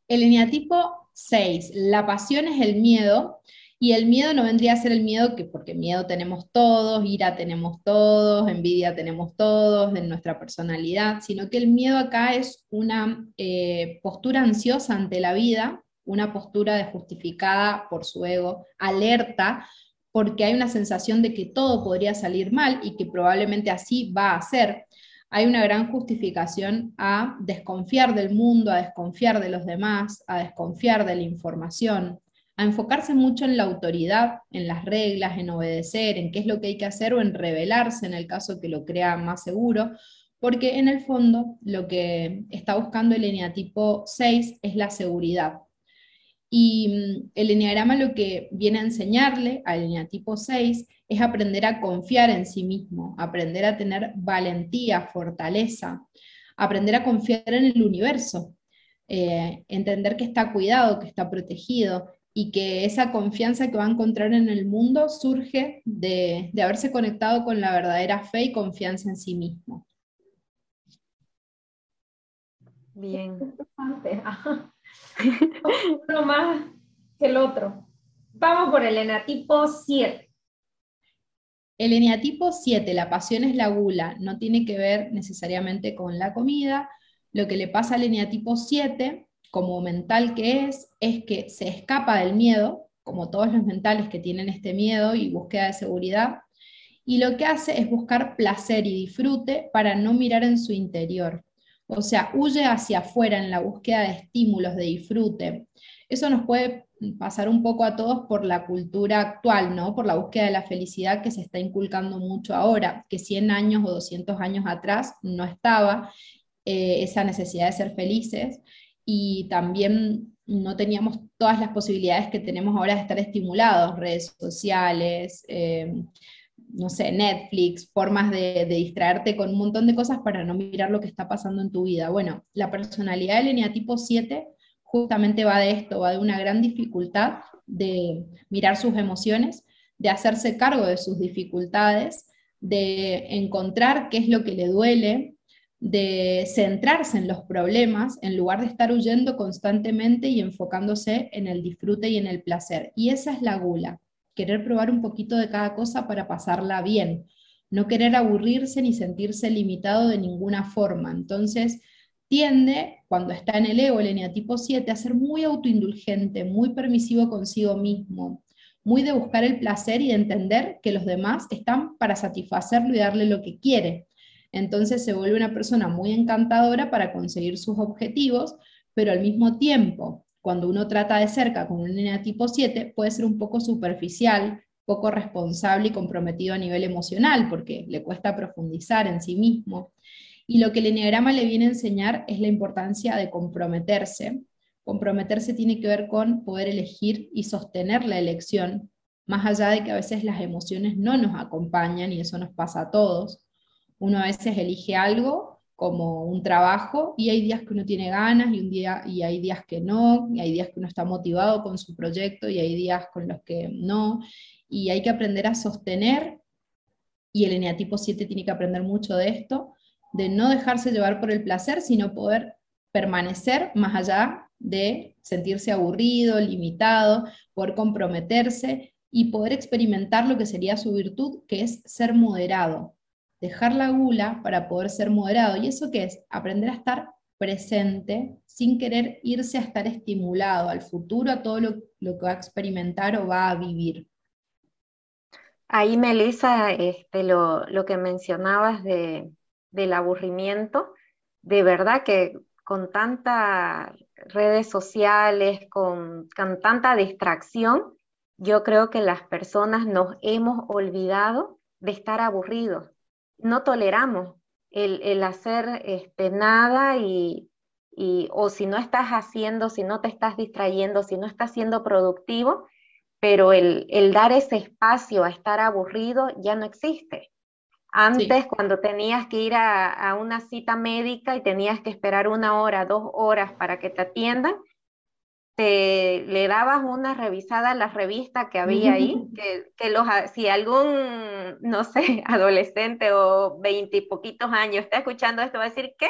El eneatipo 6, la pasión es el miedo, y el miedo no vendría a ser el miedo que, porque miedo tenemos todos, ira tenemos todos, envidia tenemos todos en nuestra personalidad, sino que el miedo acá es una eh, postura ansiosa ante la vida, una postura de justificada por su ego, alerta porque hay una sensación de que todo podría salir mal y que probablemente así va a ser. Hay una gran justificación a desconfiar del mundo, a desconfiar de los demás, a desconfiar de la información, a enfocarse mucho en la autoridad, en las reglas, en obedecer, en qué es lo que hay que hacer o en rebelarse en el caso que lo crea más seguro, porque en el fondo lo que está buscando el eneatipo 6 es la seguridad, y mm, el enneagrama lo que viene a enseñarle al eneatipo 6 es aprender a confiar en sí mismo, aprender a tener valentía, fortaleza, aprender a confiar en el universo, eh, entender que está cuidado, que está protegido y que esa confianza que va a encontrar en el mundo surge de, de haberse conectado con la verdadera fe y confianza en sí mismo. Bien. Uno más que el otro. Vamos por el eneatipo 7. El eneatipo 7, la pasión es la gula, no tiene que ver necesariamente con la comida. Lo que le pasa al eneatipo 7, como mental que es, es que se escapa del miedo, como todos los mentales que tienen este miedo y búsqueda de seguridad, y lo que hace es buscar placer y disfrute para no mirar en su interior. O sea, huye hacia afuera en la búsqueda de estímulos, de disfrute. Eso nos puede pasar un poco a todos por la cultura actual, ¿no? Por la búsqueda de la felicidad que se está inculcando mucho ahora, que 100 años o 200 años atrás no estaba eh, esa necesidad de ser felices y también no teníamos todas las posibilidades que tenemos ahora de estar estimulados, redes sociales, eh, no sé, Netflix, formas de, distraerte con un montón de cosas para no mirar lo que está pasando en tu vida. Bueno, la personalidad del eneatipo 7 justamente va de esto, va de una gran dificultad de mirar sus emociones, de hacerse cargo de sus dificultades, de encontrar qué es lo que le duele, de centrarse en los problemas en lugar de estar huyendo constantemente y enfocándose en el disfrute y en el placer. Y esa es la gula querer probar un poquito de cada cosa para pasarla bien, no querer aburrirse ni sentirse limitado de ninguna forma. Entonces, tiende, cuando está en el ego, el eneatipo 7, a ser muy autoindulgente, muy permisivo consigo mismo, muy de buscar el placer y de entender que los demás están para satisfacerlo y darle lo que quiere. Entonces se vuelve una persona muy encantadora para conseguir sus objetivos, pero al mismo tiempo cuando uno trata de cerca con un tipo 7, puede ser un poco superficial, poco responsable y comprometido a nivel emocional, porque le cuesta profundizar en sí mismo. Y lo que el enneagrama le viene a enseñar es la importancia de comprometerse. Comprometerse tiene que ver con poder elegir y sostener la elección, más allá de que a veces las emociones no nos acompañan y eso nos pasa a todos. Uno a veces elige algo como un trabajo y hay días que uno tiene ganas y, un día, y hay días que no, y hay días que uno está motivado con su proyecto y hay días con los que no, y hay que aprender a sostener, y el eneatipo 7 tiene que aprender mucho de esto, de no dejarse llevar por el placer, sino poder permanecer más allá de sentirse aburrido, limitado, poder comprometerse y poder experimentar lo que sería su virtud, que es ser moderado, dejar la gula para poder ser moderado. ¿Y eso qué es? Aprender a estar presente sin querer irse a estar estimulado al futuro, a todo lo, que va a experimentar o va a vivir. Ahí, Melissa, este, lo, lo que mencionabas de, del aburrimiento, de verdad que con tantas redes sociales, con, tanta distracción, yo creo que las personas nos hemos olvidado de estar aburridos. No toleramos el, hacer este, nada y, y, o si no estás haciendo, si no te estás distrayendo, si no estás siendo productivo, pero el, el dar ese espacio a estar aburrido ya no existe. Antes, cuando tenías que ir a, una cita médica y tenías que esperar una hora, dos horas para que te atiendan, te le dabas una revisada a la revista que había ahí, que, los, si algún, no sé, adolescente o veintipoquitos años está escuchando esto, va a decir, ¿qué?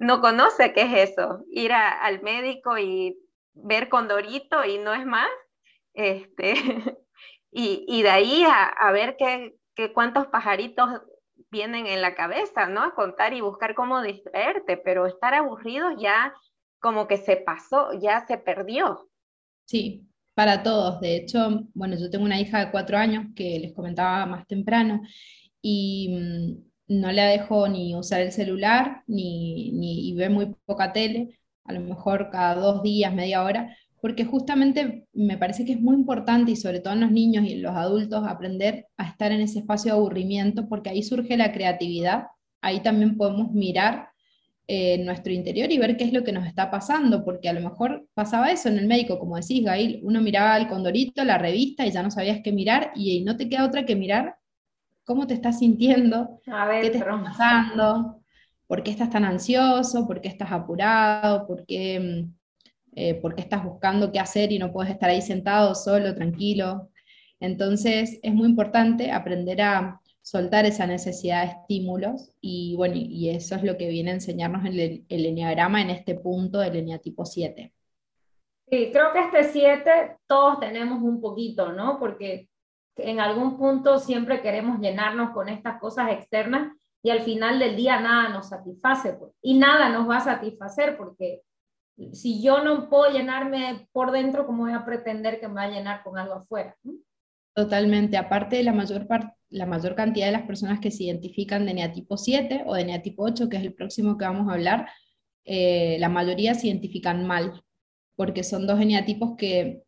No conoce qué es eso, ir al médico y ver Condorito y no es más. Este, y, de ahí a, ver qué, cuántos pajaritos vienen en la cabeza, ¿no? A contar y buscar cómo distraerte, pero estar aburrido ya como que se pasó, ya se perdió. Sí, para todos. De hecho, bueno, yo tengo una hija de cuatro años que les comentaba más temprano y mm, no la dejo ni usar el celular ni, ni ve muy poca tele, a lo mejor cada dos días, media hora, porque justamente me parece que es muy importante y sobre todo en los niños y en los adultos aprender a estar en ese espacio de aburrimiento porque ahí surge la creatividad, ahí también podemos mirar eh, nuestro interior y ver qué es lo que nos está pasando, porque a lo mejor pasaba eso en el médico, como decís, Gail, uno miraba el condorito, la revista y ya no sabías qué mirar y no te queda otra que mirar cómo te estás sintiendo, qué te está pasando, por qué estás tan ansioso, por qué estás apurado, por qué mm, eh, porque estás buscando qué hacer y no puedes estar ahí sentado solo, tranquilo. Entonces es muy importante aprender a soltar esa necesidad de estímulos y bueno, y eso es lo que viene a enseñarnos el, el enneagrama en este punto del eneatipo 7. Sí, creo que este 7 todos tenemos un poquito, ¿no? Porque en algún punto siempre queremos llenarnos con estas cosas externas y al final del día nada nos satisface pues, y nada nos va a satisfacer porque si yo no puedo llenarme por dentro, ¿cómo voy a pretender que me va a llenar con algo afuera? Totalmente. Aparte, la mayor, la mayor cantidad de las personas que se identifican de neatipo 7 o de neatipo 8, que es el próximo que vamos a hablar, eh, la mayoría se identifican mal, porque son dos eneatipos que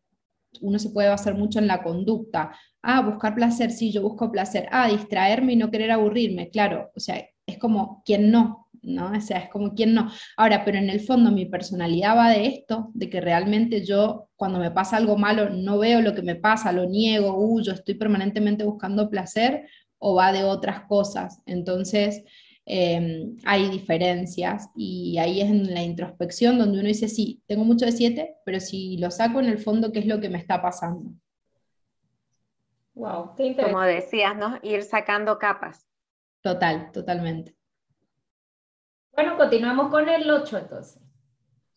uno se puede basar mucho en la conducta. Ah, buscar placer, sí, yo busco placer. Ah, distraerme y no querer aburrirme, claro. O sea, es como quien no, ¿no? O sea, es como quien no. Ahora, pero en el fondo mi personalidad va de esto, de que realmente yo cuando me pasa algo malo no veo lo que me pasa, lo niego, huyo, estoy permanentemente buscando placer o va de otras cosas. Entonces, em, hay diferencias y ahí es en la introspección donde uno dice, sí, tengo mucho de siete, pero si lo saco en el fondo, ¿qué es lo que me está pasando? Wow, qué interesante. Como decías, ¿no? Ir sacando capas. Total, totalmente. Bueno, continuamos con el 8 entonces.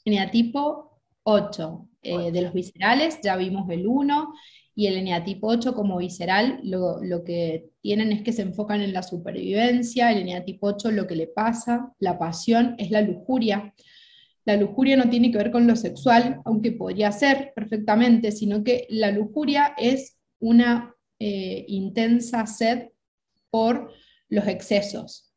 Eneatipo 8. Eh, de los viscerales ya vimos el 1 y el eneatipo 8 como visceral lo, que tienen es que se enfocan en la supervivencia, el eneatipo 8 lo que le pasa, la pasión es la lujuria. La lujuria no tiene que ver con lo sexual, aunque podría ser perfectamente, sino que la lujuria es una eh, intensa sed por los excesos,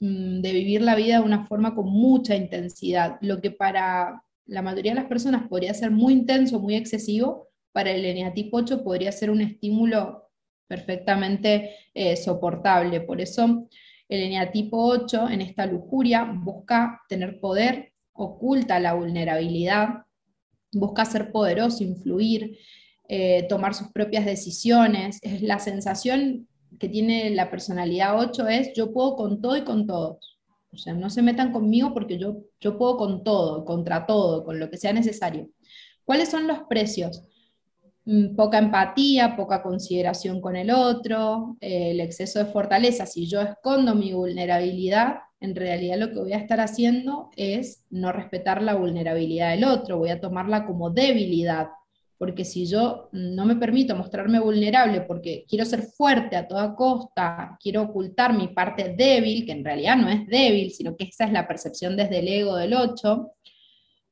de vivir la vida de una forma con mucha intensidad, lo que para la mayoría de las personas podría ser muy intenso, muy excesivo, para el eneatipo 8 podría ser un estímulo perfectamente eh, soportable. Por eso el eneatipo 8 en esta lujuria busca tener poder, oculta la vulnerabilidad, busca ser poderoso, influir, eh, tomar sus propias decisiones. Es la sensación que tiene la personalidad 8 es yo puedo con todo y con todos. O sea, no se metan conmigo porque yo, yo puedo con todo, contra todo, con lo que sea necesario. ¿Cuáles son los precios? Mm, poca empatía, poca consideración con el otro, eh, el exceso de fortaleza. Si yo escondo mi vulnerabilidad, en realidad lo que voy a estar haciendo es no respetar la vulnerabilidad del otro, voy a tomarla como debilidad porque si yo no me permito mostrarme vulnerable porque quiero ser fuerte a toda costa, quiero ocultar mi parte débil, que en realidad no es débil, sino que esa es la percepción desde el ego del 8,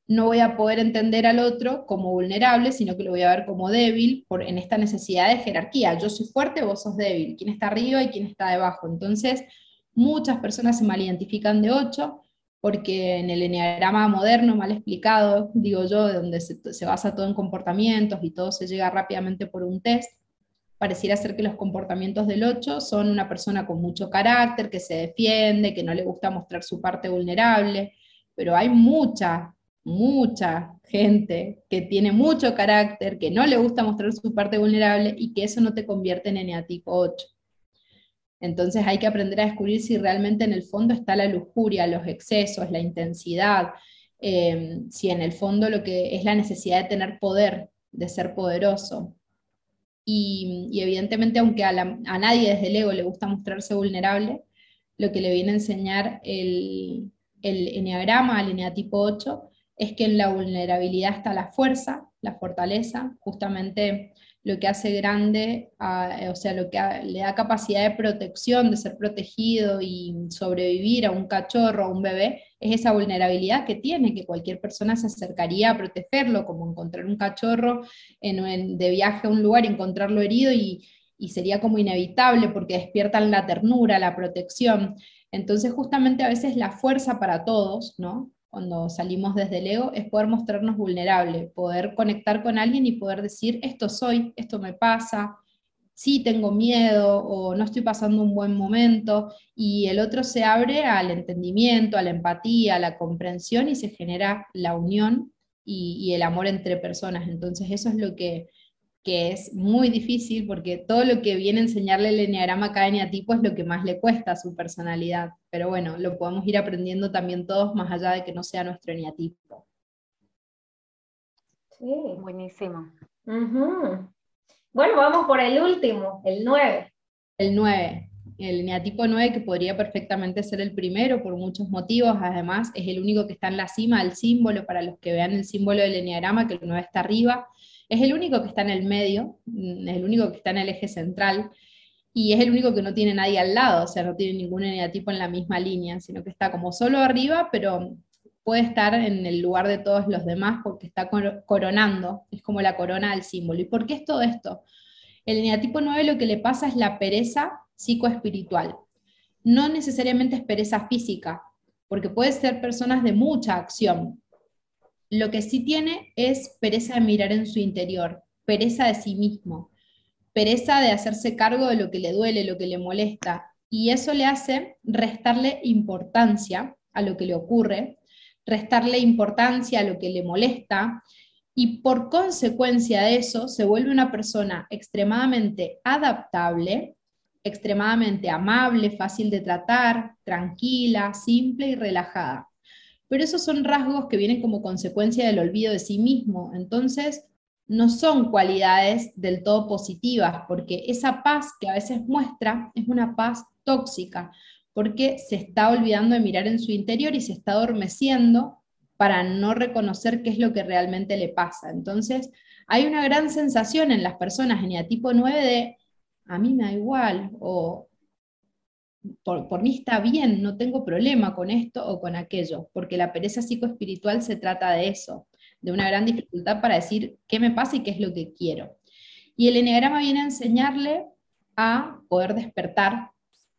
no voy a poder entender al otro como vulnerable, sino que lo voy a ver como débil por, en esta necesidad de jerarquía. Yo soy fuerte, vos sos débil. ¿Quién está arriba y quién está debajo? Entonces, muchas personas se malidentifican de 8 porque en el enneagrama moderno, mal explicado, digo yo, donde se, se, basa todo en comportamientos y todo se llega rápidamente por un test, pareciera ser que los comportamientos del 8 son una persona con mucho carácter, que se defiende, que no le gusta mostrar su parte vulnerable, pero hay mucha, mucha gente que tiene mucho carácter, que no le gusta mostrar su parte vulnerable y que eso no te convierte en eneatipo 8. Entonces hay que aprender a descubrir si realmente en el fondo está la lujuria, los excesos, la intensidad, eh, si en el fondo lo que es la necesidad de tener poder, de ser poderoso. Y, evidentemente, aunque a, nadie desde el ego le gusta mostrarse vulnerable, lo que le viene a enseñar el, el enneagrama, el eneatipo 8, es que en la vulnerabilidad está la fuerza, la fortaleza, justamente lo que hace grande, o sea, lo que le da capacidad de protección, de ser protegido y sobrevivir a un cachorro, a un bebé, es esa vulnerabilidad que tiene, que cualquier persona se acercaría a protegerlo, como encontrar un cachorro en, de viaje a un lugar encontrarlo herido y, y sería como inevitable porque despiertan la ternura, la protección. Entonces, justamente a veces la fuerza para todos, ¿no? Cuando salimos desde el ego, es poder mostrarnos vulnerable, poder conectar con alguien y poder decir, esto soy, esto me pasa, sí tengo miedo o no estoy pasando un buen momento, y el otro se abre al entendimiento, a la empatía, a la comprensión y se genera la unión y, y el amor entre personas. Entonces eso es lo que que es muy difícil porque todo lo que viene a enseñarle el enneagrama a cada eneatipo es lo que más le cuesta a su personalidad. Pero bueno, lo podemos ir aprendiendo también todos más allá de que no sea nuestro eneatipo. Sí, buenísimo. Bueno, vamos por el último, el 9. El 9. El eneatipo 9 que podría perfectamente ser el primero por muchos motivos, además es el único que está en la cima del símbolo, para los que vean el símbolo del enneagrama, que el 9 está arriba, es el único que está en el medio, mm, es el único que está en el eje central, y es el único que no tiene nadie al lado, o sea, no tiene ningún eneatipo en la misma línea, sino que está como solo arriba, pero puede estar en el lugar de todos los demás porque está coronando, es como la corona del símbolo. ¿Y por qué es todo esto? El eneatipo 9 lo que le pasa es la pereza psicoespiritual. No necesariamente es pereza física, porque puede ser personas de mucha acción, lo que sí tiene es pereza de mirar en su interior, pereza de sí mismo, pereza de hacerse cargo de lo que le duele, lo que le molesta. Y eso le hace restarle importancia a lo que le ocurre, restarle importancia a lo que le molesta, y por consecuencia de eso se vuelve una persona extremadamente adaptable, extremadamente amable, fácil de tratar, tranquila, simple y relajada pero esos son rasgos que vienen como consecuencia del olvido de sí mismo. Entonces, no son cualidades del todo positivas, porque esa paz que a veces muestra es una paz tóxica, porque se está olvidando de mirar en su interior y se está adormeciendo para no reconocer qué es lo que realmente le pasa. Entonces, hay una gran sensación en las personas en tipo 9 de a mí me da igual, o por, mí está bien, no tengo problema con esto o con aquello, porque la pereza psicoespiritual se trata de eso, de una gran dificultad para decir qué me pasa y qué es lo que quiero. Y el enneagrama viene a enseñarle a poder despertar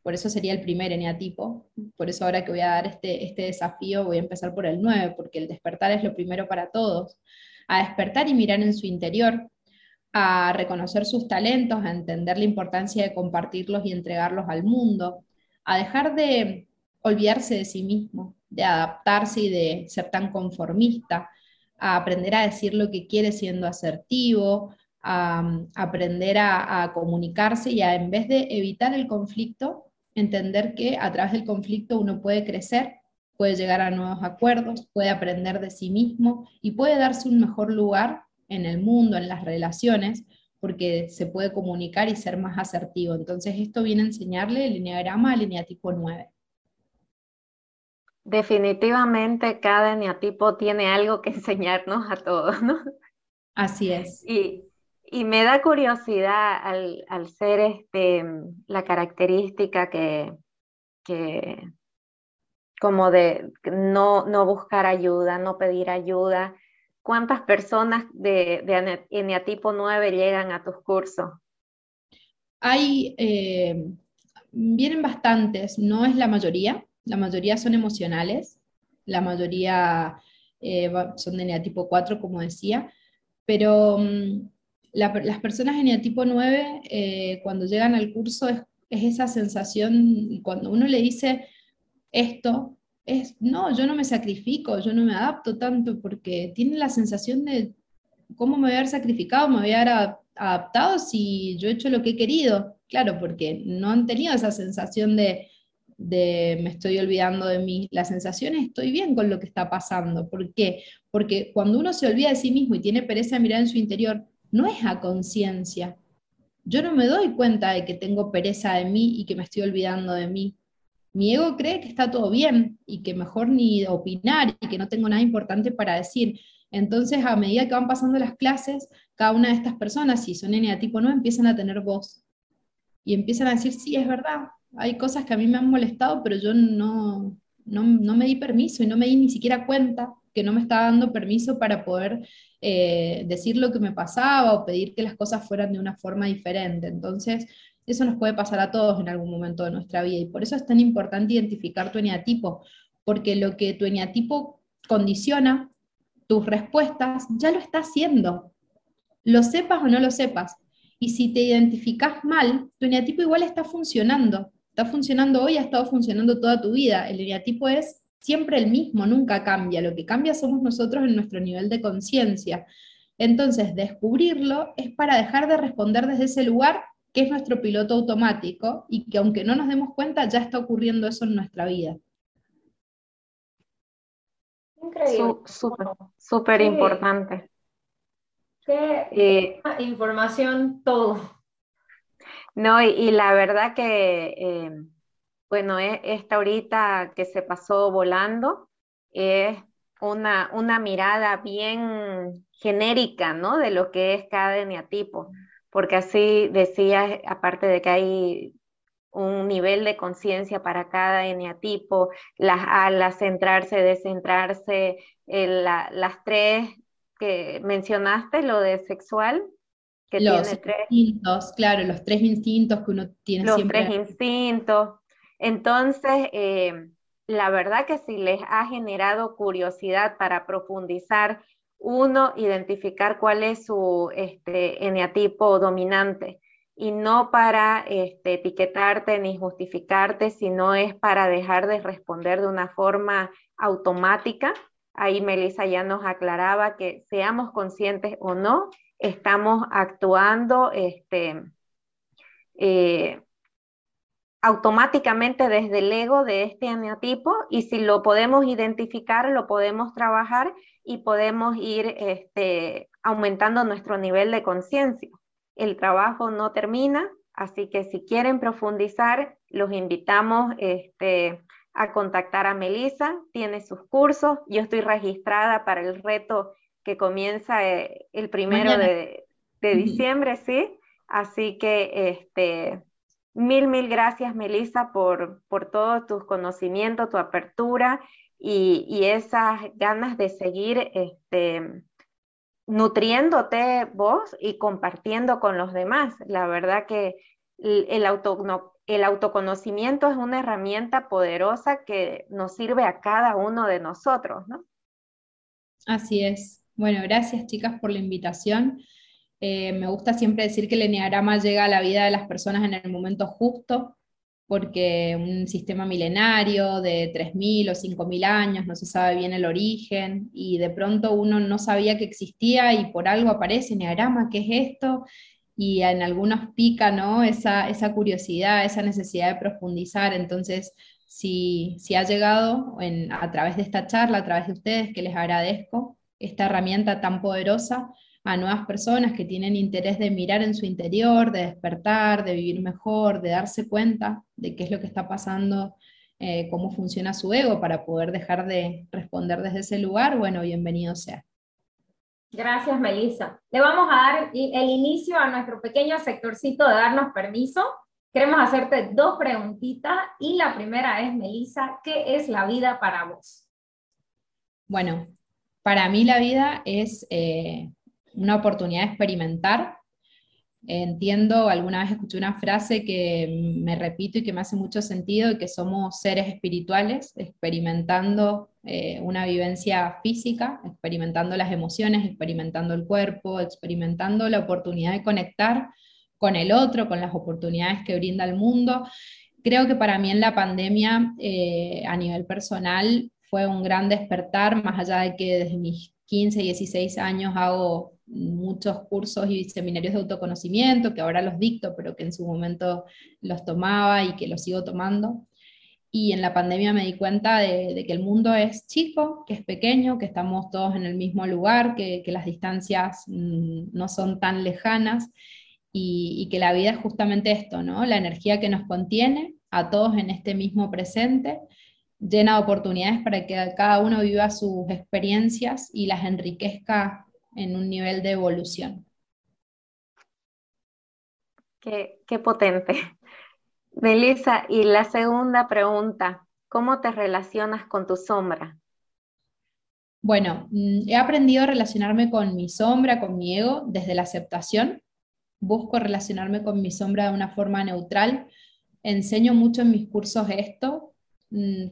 por eso sería el primer eneatipo. Por eso ahora que voy a dar este, este desafío voy a empezar por el 9, porque el despertar es lo primero para todos. A despertar y mirar en su interior, a reconocer sus talentos, a entender la importancia de compartirlos y entregarlos al mundo, a dejar de olvidarse de sí mismo, de adaptarse y de ser tan conformista, a aprender a decir lo que quiere siendo asertivo, a, aprender a, comunicarse y a en vez de evitar el conflicto, entender que a través del conflicto uno puede crecer, puede llegar a nuevos acuerdos, puede aprender de sí mismo y puede darse un mejor lugar en el mundo, en las relaciones, porque se puede comunicar y ser más asertivo. Entonces esto viene a enseñarle el lineagrama al lineatipo 9. Definitivamente cada eneatipo tiene algo que enseñarnos a todos, ¿no? Así es. Y, y me da curiosidad al, al, ser este, la característica que, que como de no, no buscar ayuda, no pedir ayuda. ¿Cuántas personas de, de eneatipo 9 llegan a tus cursos? Hay, eh, vienen bastantes, no es la mayoría, la mayoría son emocionales, la mayoría eh, son de eneatipo 4, como decía, pero mm, las personas en eneatipo 9, eh, cuando llegan al curso, es, esa sensación, cuando uno le dice esto, es, no, yo no me sacrifico, yo no me adapto tanto, porque tiene la sensación de, ¿cómo me voy a haber sacrificado? ¿Me voy a haber adaptado si yo he hecho lo que he querido? Claro, porque no han tenido esa sensación de, de me estoy olvidando de mí, la sensación es estoy bien con lo que está pasando. ¿Por qué? Porque cuando uno se olvida de sí mismo y tiene pereza de mirar en su interior, no es a conciencia. Yo no me doy cuenta de que tengo pereza de mí y que me estoy olvidando de mí. Mi ego cree que está todo bien y que mejor ni opinar y que no tengo nada importante para decir. Entonces, a medida que van pasando las clases, cada una de estas personas, si son tipo no, empiezan a tener voz y empiezan a decir, sí, es verdad, hay cosas que a mí me han molestado, pero yo no, no, me di permiso y no me di ni siquiera cuenta que no me estaba dando permiso para poder eh, decir lo que me pasaba o pedir que las cosas fueran de una forma diferente. Entonces, eso nos puede pasar a todos en algún momento de nuestra vida y por eso es tan importante identificar tu eneatipo, porque lo que tu eneatipo condiciona, tus respuestas, ya lo está haciendo. Lo sepas o no lo sepas. Y si te identificas mal, tu eneatipo igual está funcionando está funcionando hoy, ha estado funcionando toda tu vida. El eneatipo es siempre el mismo, nunca cambia. Lo que cambia somos nosotros en nuestro nivel de conciencia. Entonces, descubrirlo es para dejar de responder desde ese lugar que es nuestro piloto automático y que aunque no nos demos cuenta, ya está ocurriendo eso en nuestra vida. Increíble. Súper, importante. Qué eh, información todo. No, y, la verdad que, eh, bueno, e, esta ahorita que se pasó volando es una, una mirada bien genérica, ¿no? De lo que es cada eneatipo, porque así decías, aparte de que hay un nivel de conciencia para cada eneatipo, las alas, centrarse, descentrarse, las tres que mencionaste, lo de sexual, que los tiene tres. instintos, claro, los tres instintos que uno tiene los siempre. Los tres instintos. Entonces, eh, la verdad que si les ha generado curiosidad para profundizar, uno, identificar cuál es su este, eneatipo dominante y no para este, etiquetarte ni justificarte, sino es para dejar de responder de una forma automática. Ahí Melissa ya nos aclaraba que seamos conscientes o no, estamos actuando este, eh, automáticamente desde el ego de este eneatipo y si lo podemos identificar, lo podemos trabajar y podemos ir este, aumentando nuestro nivel de conciencia. El trabajo no termina, así que si quieren profundizar, los invitamos este, a contactar a Melissa, tiene sus cursos, yo estoy registrada para el reto que comienza eh, el primero de, diciembre, ¿sí? Así que, este, mil, mil gracias, Melissa, por, por todos tus conocimientos, tu apertura y, esas ganas de seguir este, nutriéndote vos y compartiendo con los demás. La verdad que el, el autoconocimiento es una herramienta poderosa que nos sirve a cada uno de nosotros, ¿no? Así es. Bueno, gracias chicas por la invitación. Eh, me gusta siempre decir que el enneagrama llega a la vida de las personas en el momento justo, porque un sistema milenario de 3.000 o 5.000 años, no se sabe bien el origen, y de pronto uno no sabía que existía y por algo aparece enneagrama, ¿qué es esto? Y en algunos pica ¿no? esa, curiosidad, esa necesidad de profundizar, entonces si, si ha llegado a través de esta charla, a través de ustedes, que les agradezco, esta herramienta tan poderosa a nuevas personas que tienen interés de mirar en su interior, de despertar, de vivir mejor, de darse cuenta de qué es lo que está pasando, eh, cómo funciona su ego para poder dejar de responder desde ese lugar, bueno, bienvenido sea. Gracias, Melissa. Le vamos a dar el inicio a nuestro pequeño sectorcito de darnos permiso. Queremos hacerte dos preguntitas y la primera es, Melissa, ¿qué es la vida para vos? Bueno, para mí la vida es eh, una oportunidad de experimentar. Entiendo, alguna vez escuché una frase que me repito y que me hace mucho sentido, que somos seres espirituales experimentando eh, una vivencia física, experimentando las emociones, experimentando el cuerpo, experimentando la oportunidad de conectar con el otro, con las oportunidades que brinda el mundo. Creo que para mí en la pandemia, eh, a nivel personal, fue un gran despertar, más allá de que desde mis 15, 16 años hago muchos cursos y seminarios de autoconocimiento, que ahora los dicto, pero que en su momento los tomaba y que los sigo tomando. Y en la pandemia me di cuenta de, que el mundo es chico, que es pequeño, que estamos todos en el mismo lugar, que, las distancias mm, no son tan lejanas y, que la vida es justamente esto, ¿no? La energía que nos contiene a todos en este mismo presente, llena de oportunidades para que cada uno viva sus experiencias y las enriquezca en un nivel de evolución. Qué, potente. Melissa, y la segunda pregunta, ¿cómo te relacionas con tu sombra? Bueno, mm, he aprendido a relacionarme con mi sombra, con mi ego, desde la aceptación. Busco relacionarme con mi sombra de una forma neutral. Enseño mucho en mis cursos esto,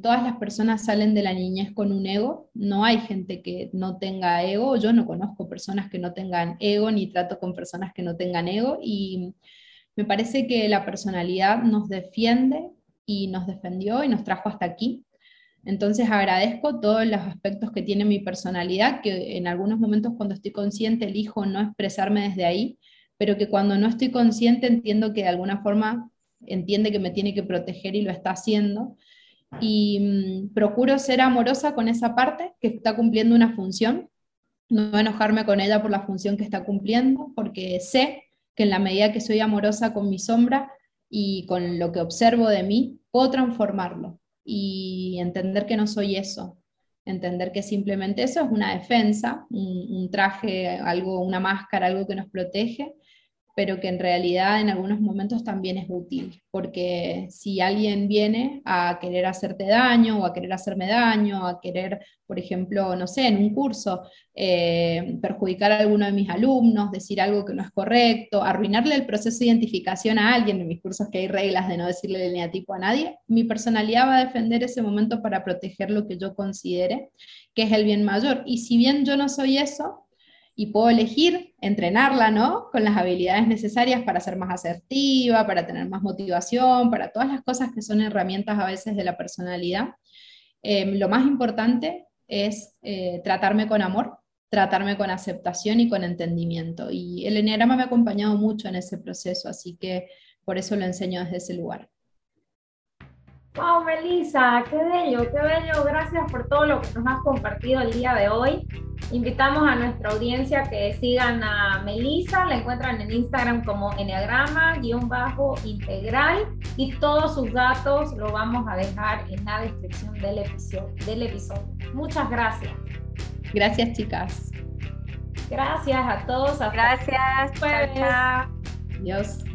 todas las personas salen de la niñez con un ego, no hay gente que no tenga ego, yo no conozco personas que no tengan ego, ni trato con personas que no tengan ego, y me parece que la personalidad nos defiende y nos defendió y nos trajo hasta aquí. Entonces agradezco todos los aspectos que tiene mi personalidad, que en algunos momentos cuando estoy consciente elijo no expresarme desde ahí, pero que cuando no estoy consciente entiendo que de alguna forma entiende que me tiene que proteger y lo está haciendo y mm, procuro ser amorosa con esa parte que está cumpliendo una función, no enojarme con ella por la función que está cumpliendo, porque sé que en la medida que soy amorosa con mi sombra y con lo que observo de mí, puedo transformarlo y entender que no soy eso, entender que simplemente eso es una defensa, un, un traje, algo, una máscara, algo que nos protege pero que en realidad en algunos momentos también es útil, porque si alguien viene a querer hacerte daño o a querer hacerme daño, a querer, por ejemplo, no sé, en un curso, eh, perjudicar a alguno de mis alumnos, decir algo que no es correcto, arruinarle el proceso de identificación a alguien, en mis cursos que hay reglas de no decirle el neatipo a nadie, mi personalidad va a defender ese momento para proteger lo que yo considere que es el bien mayor. Y si bien yo no soy eso, y puedo elegir entrenarla, ¿no? Con las habilidades necesarias para ser más asertiva, para tener más motivación, para todas las cosas que son herramientas a veces de la personalidad. Em, lo más importante es eh, tratarme con amor, tratarme con aceptación y con entendimiento. Y el enneagrama me ha acompañado mucho en ese proceso, así que por eso lo enseño desde ese lugar. Wow, Melissa, qué bello, qué bello. Gracias por todo lo que nos has compartido el día de hoy. Invitamos a nuestra audiencia que sigan a Melissa, la encuentran en Instagram como enneagrama-integral y todos sus datos lo vamos a dejar en la descripción del episodio. Del episodio. Muchas gracias. Gracias, chicas. Gracias a todos. gracias. Chao, Adiós.